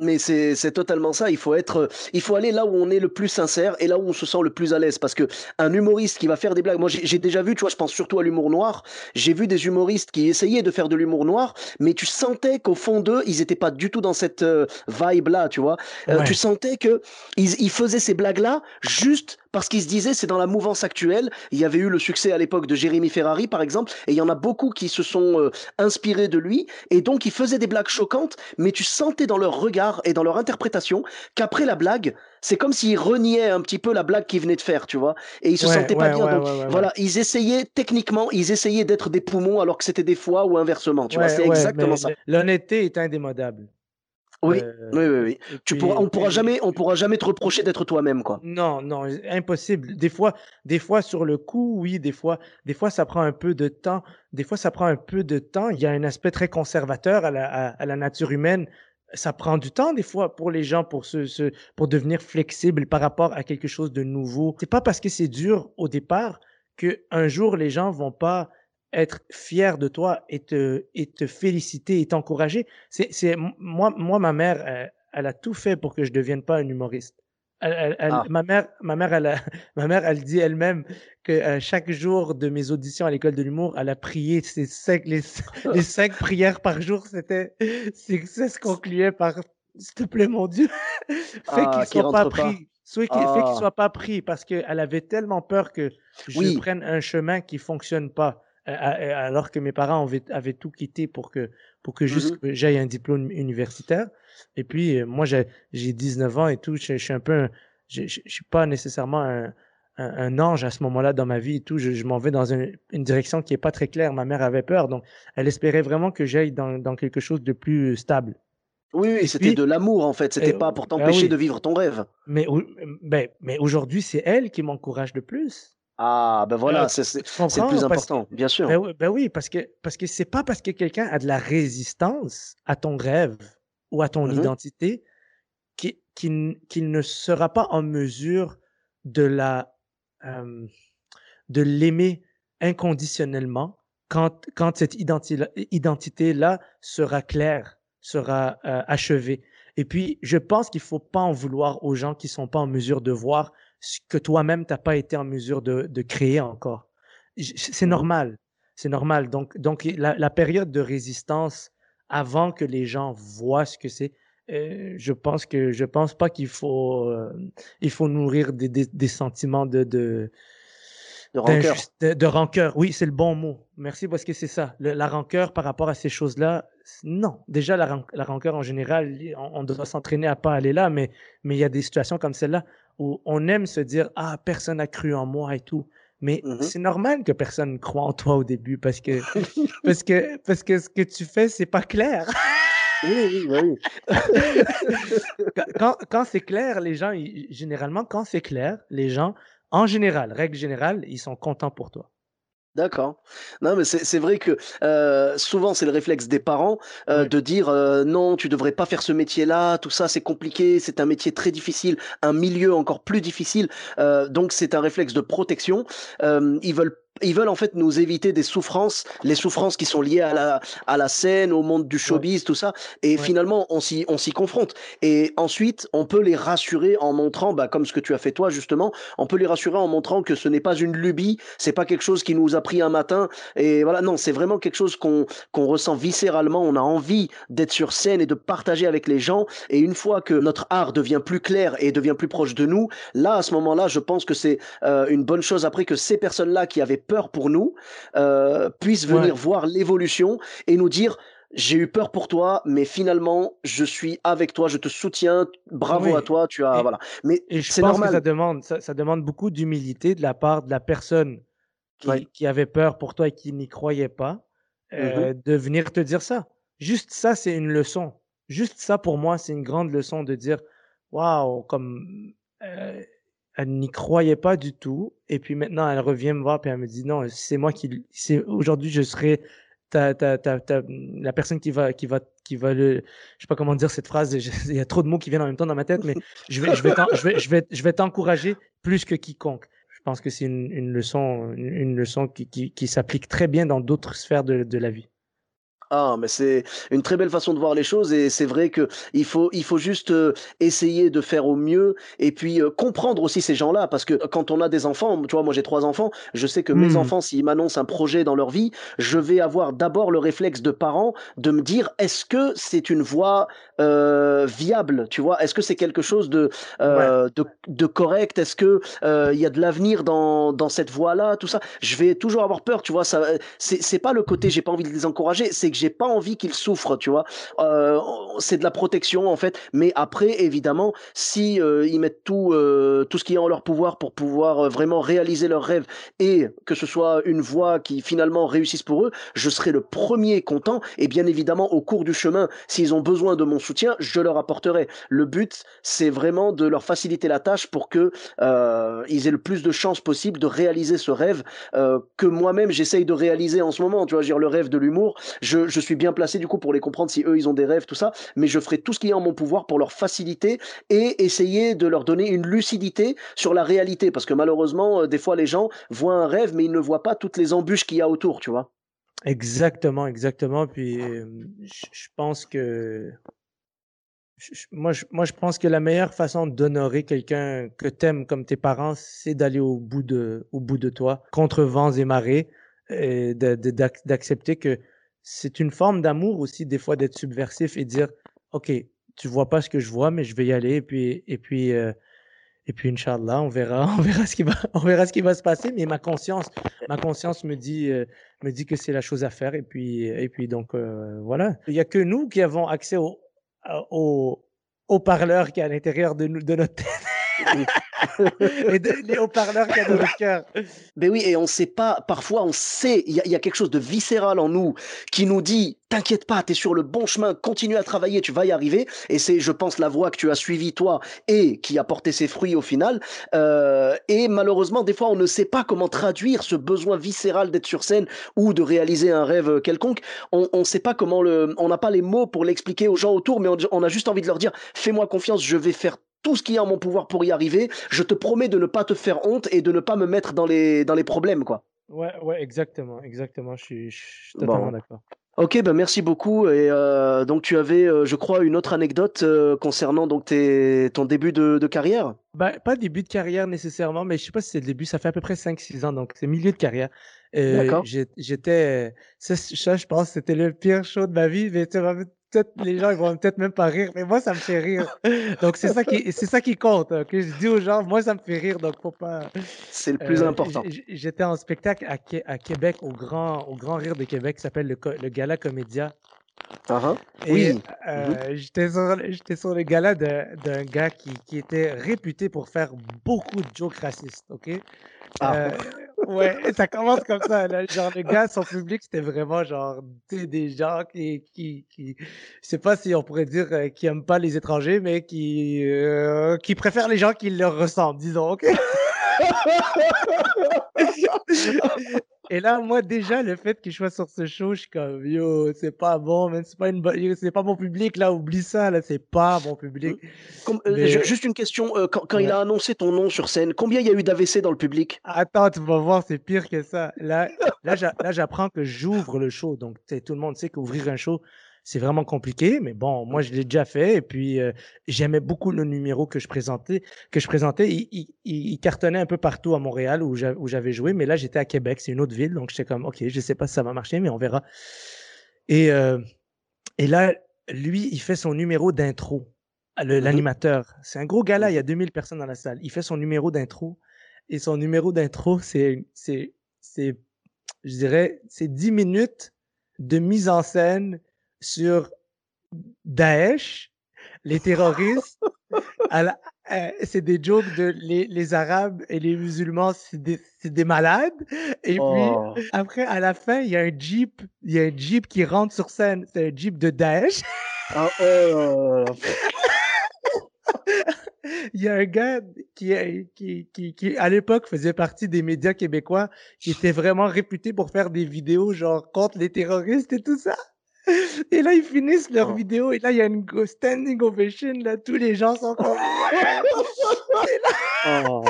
Mais c'est totalement ça. Il faut être, il faut aller là où on est le plus sincère et là où on se sent le plus à l'aise. Parce que un humoriste qui va faire des blagues, moi j'ai déjà vu, tu vois, je pense surtout à l'humour noir. J'ai vu des humoristes qui essayaient de faire de l'humour noir, mais tu sentais qu'au fond d'eux, ils étaient pas du tout dans cette euh, vibe là, tu vois. Euh, tu sentais que ils, ils faisaient ces blagues là juste parce qu'il se disait c'est dans la mouvance actuelle. Il y avait eu le succès à l'époque de Jérémy Ferrari par exemple, et il y en a beaucoup qui se sont euh, inspirés de lui, et donc ils faisaient des blagues choquantes, mais tu sentais dans leur regard et dans leur interprétation qu'après la blague, c'est comme s'ils reniaient un petit peu la blague qu'ils venaient de faire, tu vois, et ils se sentaient pas bien. donc voilà, ils essayaient techniquement, ils essayaient d'être des poumons alors que c'était des foies ou inversement, tu vois, c'est exactement ça. L'honnêteté est indémodable. Oui, euh, oui, oui, oui. Tu pourras, on pourra jamais, on pourra jamais te reprocher d'être toi-même, quoi. Non, non, impossible. Des fois, des fois sur le coup, oui, des fois, des fois ça prend un peu de temps. Des fois, ça prend un peu de temps. Il y a un aspect très conservateur à la, à, la nature humaine. Ça prend du temps des fois pour les gens pour se, se pour devenir flexible par rapport à quelque chose de nouveau. C'est pas parce que c'est dur au départ que un jour les gens vont pas être fier de toi et te, et te féliciter et t'encourager. C'est, c'est, moi, moi, ma mère, elle, a tout fait pour que je devienne pas un humoriste. Elle, ah. Ma mère, ma mère, elle, ma mère, elle dit elle-même que euh, chaque jour de mes auditions à l'école de l'humour, elle a prié ces cinq, les, les cinq prières par jour. C'était, c'est, ça se concluait par, s'il te plaît, mon Dieu, fais ah, qu'il soit pas pris. Soit qu'il, Fait qu'il ah. soit pas pris parce qu'elle avait tellement peur que je prenne un chemin qui fonctionne pas alors que mes parents avaient, tout quitté pour que, pour que juste mmh j'aille un diplôme universitaire. Et puis, euh, moi, j'ai 19 ans et tout, je, suis un peu, je, je, suis pas nécessairement un, un, ange à ce moment-là dans ma vie et tout. Je, m'en vais dans une, direction qui est pas très claire. Ma mère avait peur, donc elle espérait vraiment que j'aille dans, dans quelque chose de plus stable. Oui, oui c'était de l'amour en fait. C'était pas pour ben t'empêcher de vivre ton rêve. Mais, ben, mais aujourd'hui, c'est elle qui m'encourage le plus. Ah, ben voilà, c'est le plus important, bien sûr. Ben, ben, oui, parce que parce que c'est pas parce que quelqu'un a de la résistance à ton rêve ou à ton mmh identité qu'il ne sera pas en mesure de la de l'aimer inconditionnellement quand quand cette identité là sera claire, sera euh, achevée. Et puis, je pense qu'il faut pas en vouloir aux gens qui sont pas en mesure de voir ce que toi-même t'as pas été en mesure de, de créer encore. C'est mmh normal, c'est normal. Donc, donc la, la, période de résistance avant que les gens voient ce que c'est, euh, je pense que je pense pas qu'il faut euh, il faut nourrir des, des, des sentiments de, de de rancœur. De, rancœur, oui, c'est le bon mot. Merci parce que c'est ça. la rancœur par rapport à ces choses-là, non. Déjà, la, la, rancœur en général, on, on doit s'entraîner à pas aller là, mais mais il y a des situations comme celle-là où on aime se dire ah personne n'a cru en moi et tout. Mais mmh c'est normal que personne ne croit en toi au début parce que parce que parce que ce que tu fais c'est pas clair. oui, oui, oui. quand, quand c'est clair, les gens, généralement, quand c'est clair, les gens, en général, règle générale, ils sont contents pour toi. D'accord. Non, mais c'est vrai que euh, souvent c'est le réflexe des parents euh, de dire euh, non, tu devrais pas faire ce métier-là, tout ça c'est compliqué, c'est un métier très difficile, un milieu encore plus difficile. donc c'est un réflexe de protection. ils veulent ils veulent en fait nous éviter des souffrances, les souffrances qui sont liées à la, à la scène, au monde du showbiz, tout ça. Et finalement, on s'y, on s'y confronte. Et ensuite, on peut les rassurer en montrant, bah, comme ce que tu as fait toi justement, on peut les rassurer en montrant que ce n'est pas une lubie, c'est pas quelque chose qui nous a pris un matin. Et voilà, non, c'est vraiment quelque chose qu'on, qu'on ressent viscéralement. On a envie d'être sur scène et de partager avec les gens. Et une fois que notre art devient plus clair et devient plus proche de nous, là, à ce moment-là, je pense que c'est euh, une bonne chose après que ces personnes-là qui avaient peur pour nous euh, puissent venir voir l'évolution et nous dire j'ai eu peur pour toi, mais finalement, je suis avec toi, je te soutiens, bravo à toi, tu as, voilà. Mais c'est normal. Que ça demande, ça, demande beaucoup d'humilité de la part de la personne qui, avait peur pour toi et qui n'y croyait pas, euh, mm-hmm. de venir te dire ça. Juste ça, c'est une leçon. Juste ça, pour moi, c'est une grande leçon de dire, waouh, comme, euh, elle n'y croyait pas du tout. Et puis maintenant, elle revient me voir et elle me dit non, c'est moi qui, c'est aujourd'hui, je serai ta, ta, ta, ta, la personne qui va, qui va, qui va le, je sais pas comment dire cette phrase. il y a trop de mots qui viennent en même temps dans ma tête, mais je vais, je vais, je vais, je vais, je vais t'encourager plus que quiconque. Je pense que c'est une, une, leçon, une, leçon qui, qui, qui s'applique très bien dans d'autres sphères de, de la vie. Ah, mais c'est une très belle façon de voir les choses et c'est vrai que il faut, il faut juste euh, essayer de faire au mieux et puis euh, comprendre aussi ces gens-là parce que quand on a des enfants, tu vois, moi j'ai trois enfants, je sais que mes Hmm. enfants, s'ils m'annoncent un projet dans leur vie, je vais avoir d'abord le réflexe de parent de me dire est-ce que c'est une voie euh, viable, tu vois, est-ce que c'est quelque chose de, euh, de, de correct, est-ce que euh, il y a de l'avenir dans, dans cette voie-là, tout ça. Je vais toujours avoir peur, tu vois, ça, c'est c'est pas le côté j'ai pas envie de les encourager, c'est que j'ai pas envie qu'ils souffrent, tu vois. Euh, c'est de la protection en fait, mais après évidemment, si euh, ils mettent tout euh, tout ce qui est en leur pouvoir pour pouvoir vraiment réaliser leurs rêves et que ce soit une voie qui finalement réussisse pour eux, je serai le premier content et bien évidemment au cours du chemin, s'ils ont besoin de mon soutien, je leur apporterai. Le but, c'est vraiment de leur faciliter la tâche pour que ils aient le plus de chances possible de réaliser ce rêve que moi-même j'essaye de réaliser en ce moment. Tu vois, dire le rêve de l'humour. Je, je suis bien placé du coup pour les comprendre si eux ils ont des rêves, tout ça. Mais je ferai tout ce qui est en mon pouvoir pour leur faciliter et essayer de leur donner une lucidité sur la réalité. Parce que malheureusement, euh, des fois les gens voient un rêve, mais ils ne voient pas toutes les embûches qu'il y a autour. Tu vois. Exactement, exactement. Puis euh, je pense que moi, je, moi, je pense que la meilleure façon d'honorer quelqu'un que t'aimes comme tes parents, c'est d'aller au bout de, au bout de toi, contre vents et marées, et d'accepter que c'est une forme d'amour aussi, des fois, d'être subversif et dire, OK, tu vois pas ce que je vois, mais je vais y aller, et puis, et puis, euh, et puis, Inch'Allah, on verra, on verra ce qui va, on verra ce qui va se passer, mais ma conscience, ma conscience me dit, euh, me dit que c'est la chose à faire, et puis, et puis, donc, euh, voilà. Il y a que nous qui avons accès au, à- au, haut-parleur qui est à l'intérieur de, nous, de notre tête. et de, les haut-parleurs qu'il y a notre cœur. Ben oui, et on sait pas, parfois on sait, il y, a- il y a quelque chose de viscéral en nous qui nous dit T'inquiète pas, t'es sur le bon chemin, continue à travailler, tu vas y arriver. Et c'est, je pense, la voie que tu as suivie toi et qui a porté ses fruits au final. Euh, et malheureusement, des fois, on ne sait pas comment traduire ce besoin viscéral d'être sur scène ou de réaliser un rêve quelconque. On ne sait pas comment le, on n'a pas les mots pour l'expliquer aux gens autour, mais on, on a juste envie de leur dire Fais-moi confiance, je vais faire tout ce qui est en mon pouvoir pour y arriver. Je te promets de ne pas te faire honte et de ne pas me mettre dans les, dans les problèmes, quoi. Ouais, ouais, exactement, exactement. Je suis, je suis totalement Bon. d'accord. Ok, ben merci beaucoup. Et euh, donc tu avais, euh, je crois, une autre anecdote euh, concernant donc tes, ton début de, de carrière? Ben, pas début de carrière nécessairement, mais je sais pas si c'est le début. Ça fait à peu près 5-6 ans, donc c'est milieu de carrière. D'accord. J'étais. Ça, je pense, c'était le pire show de ma vie. Mais tu vas peut-être les gens ils vont peut-être même pas rire, mais moi ça me fait rire. Donc c'est ça qui c'est ça qui compte. Ok, je dis aux gens, moi ça me fait rire, donc faut pas. C'est le plus Euh, important. j- j- J'étais en spectacle à, à Québec, au grand, au grand rire de Québec, qui s'appelle le, le Gala Comédia. Ah, ah. Et Oui. euh, j'étais sur, sur le gala d'un gars qui, qui était réputé pour faire beaucoup de jokes racistes, ok? Ah. Euh, ouais, ça commence comme ça, là. Genre, le gars, son public, c'était vraiment genre des gens qui, qui, qui, je sais pas si on pourrait dire euh, qui aiment pas les étrangers, mais qui, euh, qui préfèrent les gens qui leur ressemblent, disons, ok? Et là, moi, déjà, le fait que je sois sur ce show, je suis comme, yo, c'est pas bon, man, c'est pas une bonne, c'est pas mon public, là, oublie ça, là, c'est pas mon public. Euh, Mais- ju- Juste une question. euh, quand quand il a annoncé ton nom sur scène, combien il y a eu d'AVC dans le public? Attends, tu vas voir, c'est pire que ça. Là, là, j'a- là, j'apprends que j'ouvre le show. Donc, tout le monde sait qu'ouvrir un show, c'est vraiment compliqué. Mais bon, moi, je l'ai déjà fait. Et puis, euh, j'aimais beaucoup le numéro que je présentais. Que je présentais. Il, il- il- cartonnait un peu partout à Montréal où j'a- où j'avais joué. Mais là, j'étais à Québec. C'est une autre ville. Donc, j'étais comme, OK, je sais pas si ça va marcher, mais on verra. Et, euh, et là, lui, il fait son numéro d'intro. Le- Mhm. L'animateur. C'est un gros gala. Il y a 2000 personnes dans la salle. Il fait son numéro d'intro. Et son numéro d'intro, c'est, c'est, c'est, je dirais, c'est 10 minutes de mise en scène sur Daesh, les terroristes. euh, c'est des jokes de les, les Arabes et les musulmans, c'est des, c'est des malades. Et Oh. puis, après, à la fin, il y a un Jeep, il y a un Jeep qui rentre sur scène. C'est un Jeep de Daesh. Ah, oh là. Il y a un gars qui, qui, qui, qui, à l'époque, faisait partie des médias québécois, qui était vraiment réputé pour faire des vidéos genre contre les terroristes et tout ça. Et là, ils finissent leur Oh. vidéo et là, il y a une standing ovation. Là, tous les gens sont comme. Oh,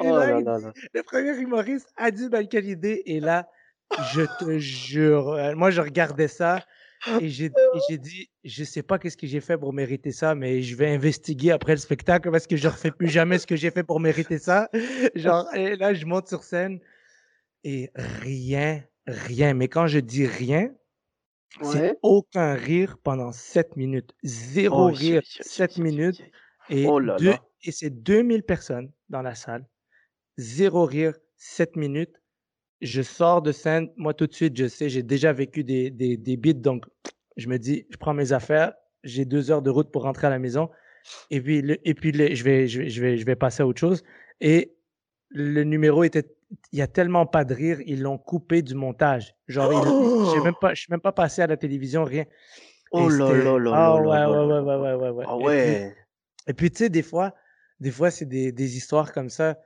Et oh là, là il là dit- là. le premier humoriste, Adib et là, je te jure, euh, moi, je regardais ça. et j'ai dit, je sais pas qu'est-ce que j'ai fait pour mériter ça, mais je vais investiguer après le spectacle parce que je refais plus jamais ce que j'ai fait pour mériter ça. Genre, et là, je monte sur scène et rien, rien. Mais quand je dis rien, c'est aucun rire pendant 7 minutes. Zéro oh, rire, 7 minutes. Et, oh et c'est 2000 personnes dans la salle. Zéro rire, 7 minutes. Je sors de scène. Moi, tout de suite, je sais, j'ai déjà vécu des, des, des beats. Donc, je me dis, je prends mes affaires. J'ai deux heures de route pour rentrer à la maison. Et puis, et puis je, vais, je, vais, je, vais, je vais passer à autre chose. Et le numéro était il y a tellement pas de rire, ils l'ont coupé du montage. Genre, oh! je même pas, je suis même pas passé à la télévision, rien. Oh là là là Ah ouais, ouais, ouais, ouais, ouais, ouais, Ah ouais. Et puis, tu sais, des fois, des fois, c'est des, des histoires comme ça.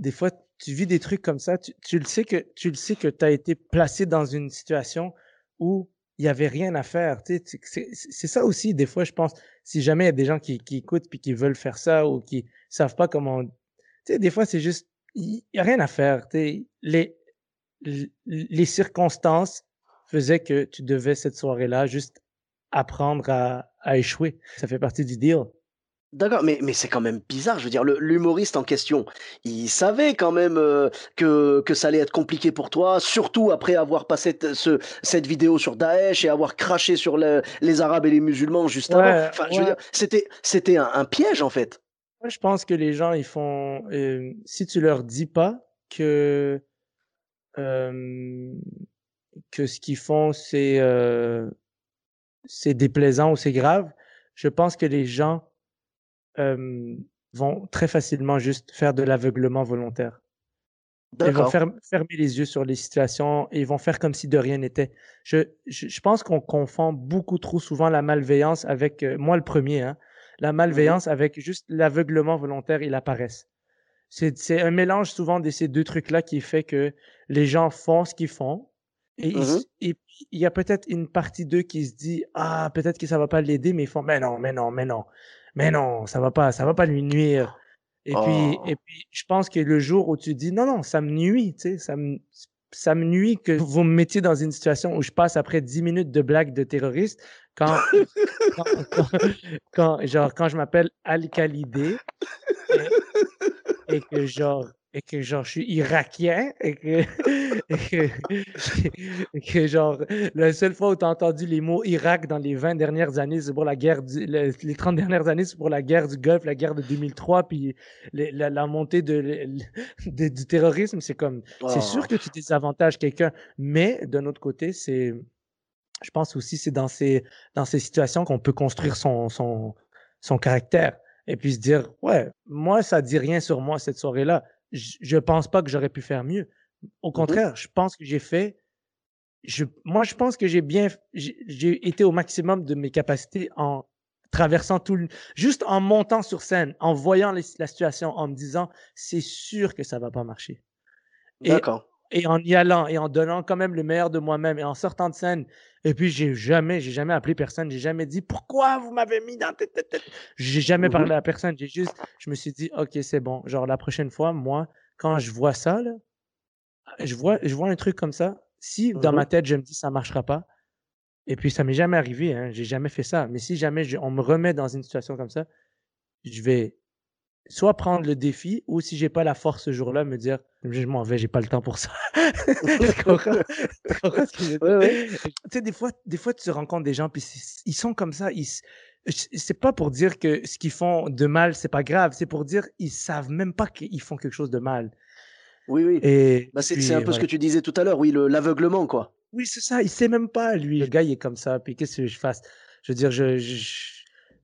Des fois, tu vis des trucs comme ça. Tu, tu le sais que tu le sais que tu as été placé dans une situation où il y avait rien à faire. Tu sais, c'est ça aussi, des fois, je pense. Si jamais il y a des gens qui, qui écoutent puis qui veulent faire ça ou qui savent pas comment. Tu sais, des fois, c'est juste il n'y a rien à faire. Les, les circonstances faisaient que tu devais cette soirée-là juste apprendre à, à échouer. Ça fait partie du deal. D'accord, mais, mais c'est quand même bizarre. Je veux dire, l'humoriste en question, il savait quand même euh, que, que ça allait être compliqué pour toi, surtout après avoir passé ce, cette vidéo sur Daesh et avoir craché sur les Arabes et les musulmans juste avant. Enfin, je veux dire, c'était, c'était un, piège en fait je pense que les gens, ils font. Euh, si tu leur dis pas que euh, que ce qu'ils font c'est euh, c'est déplaisant ou c'est grave, je pense que les gens vont très facilement juste faire de l'aveuglement volontaire. Ils vont fermer les yeux sur les situations et ils vont faire comme si de rien n'était. Je, je, je, pense qu'on confond beaucoup trop souvent la malveillance avec, moi le premier, hein, la mmh malveillance avec juste l'aveuglement volontaire et la paresse. C'est un mélange souvent de ces deux trucs-là qui fait que les gens font ce qu'ils font. Et, mmh il y a peut-être une partie d'eux qui se dit Ah, peut-être que ça va pas l'aider, mais ils font Mais non, mais non, mais non, mais non, ça va pas, ça va pas lui nuire. Et puis, oh. et puis, je pense que le jour où tu dis non, non, ça me nuit, tu sais, ça me, ça me nuit que vous me mettiez dans une situation où je passe après 10 minutes de blagues de terroristes quand, quand, genre, quand je m'appelle Al-Khalidé et, que genre et que genre je suis irakien et que, et que, genre la seule fois où tu as entendu les mots Irak dans les 20 dernières années c'est pour la guerre du, les 30 dernières années c'est pour la guerre du Golfe la guerre de 2003 puis la, montée de, du terrorisme c'est comme c'est sûr oh. que tu désavantages quelqu'un mais d'un autre côté c'est je pense aussi c'est dans ces dans ces situations qu'on peut construire son son son caractère et puis se dire ouais moi ça dit rien sur moi cette soirée là je, pense pas que j'aurais pu faire mieux. Au mmh contraire, je pense que j'ai fait. Je, moi, je pense que j'ai bien, j'ai été au maximum de mes capacités en traversant tout le, juste en montant sur scène, en voyant la situation, en me disant, c'est sûr que ça va pas marcher. D'accord. Et, en y allant et en donnant quand même le meilleur de moi-même et en sortant de scène. Et puis, j'ai jamais, j'ai jamais appelé personne, j'ai jamais dit, pourquoi vous m'avez mis dans tête, tête, J'ai jamais mmh parlé à personne, j'ai juste, je me suis dit, OK, c'est bon. Genre, la prochaine fois, moi, quand je vois ça, là, je vois, je vois un truc comme ça. Si dans mmh ma tête, je me dis ça marchera pas, et puis ça m'est jamais arrivé, hein, j'ai jamais fait ça. Mais si jamais on me remet dans une situation comme ça, je vais soit prendre le défi, ou si j'ai pas la force ce jour-là, me dire je m'en vais, j'ai pas le temps pour ça. tu sais, des fois, des fois, tu rencontres des gens, puis ils sont comme ça. Ils, c'est pas pour dire que ce qu'ils font de mal, c'est pas grave. C'est pour dire ils savent même pas qu'ils font quelque chose de mal. Oui, oui. Et bah, c'est un peu ce que tu disais tout à l'heure, oui, l'aveuglement, quoi. Oui, c'est ça. Il sait même pas, lui. Le gars, il est comme ça. Puis qu'est-ce que je fasse? Je veux dire, je,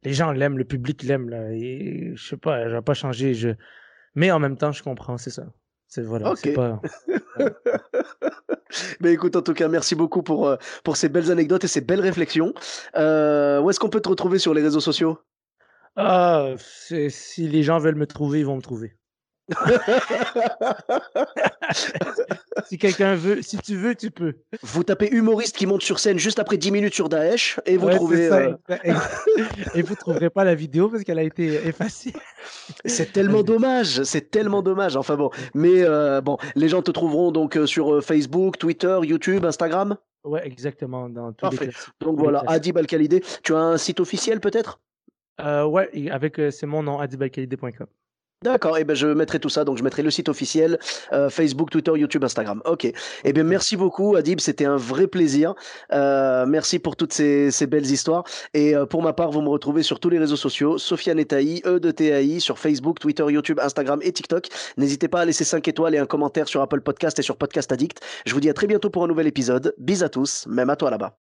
les gens l'aiment, le public l'aime. Là. Et, je sais pas, je vais pas changer. Je... Mais en même temps, je comprends, c'est ça. C'est voilà. c'est Pas... Mais écoute, en tout cas, merci beaucoup pour, euh, pour ces belles anecdotes et ces belles réflexions. Euh, où est-ce qu'on peut te retrouver sur les réseaux sociaux? Ah, Si les gens veulent me trouver, ils vont me trouver. si quelqu'un veut, si tu veux, tu peux. Vous tapez humoriste qui monte sur scène juste après 10 minutes sur Daesh et vous Ouais, trouvez. euh. Et vous trouverez pas la vidéo parce qu'elle a été effacée. C'est tellement dommage, c'est tellement dommage. Enfin bon, mais euh, bon, les gens te trouveront donc euh, sur Facebook, Twitter, YouTube, Instagram? Ouais, exactement. Dans tous Parfait. les. Donc voilà. Adib Al-Khalidé. Tu as un site officiel peut-être? Euh, ouais, avec c'est mon nom, adibalkalidé.com. D'accord, et ben je mettrai tout ça, donc je mettrai le site officiel, euh, Facebook, Twitter, YouTube, Instagram. Ok. Eh merci beaucoup Adib, c'était un vrai plaisir. Euh, merci pour toutes ces, ces belles histoires. Et euh, pour ma part, vous me retrouvez sur tous les réseaux sociaux, Sofiane Etaï, E de TAI, sur Facebook, Twitter, YouTube, Instagram et TikTok. N'hésitez pas à laisser 5 étoiles et un commentaire sur Apple Podcast et sur Podcast Addict. Je vous dis à très bientôt pour un nouvel épisode. Bis à tous, même à toi là-bas.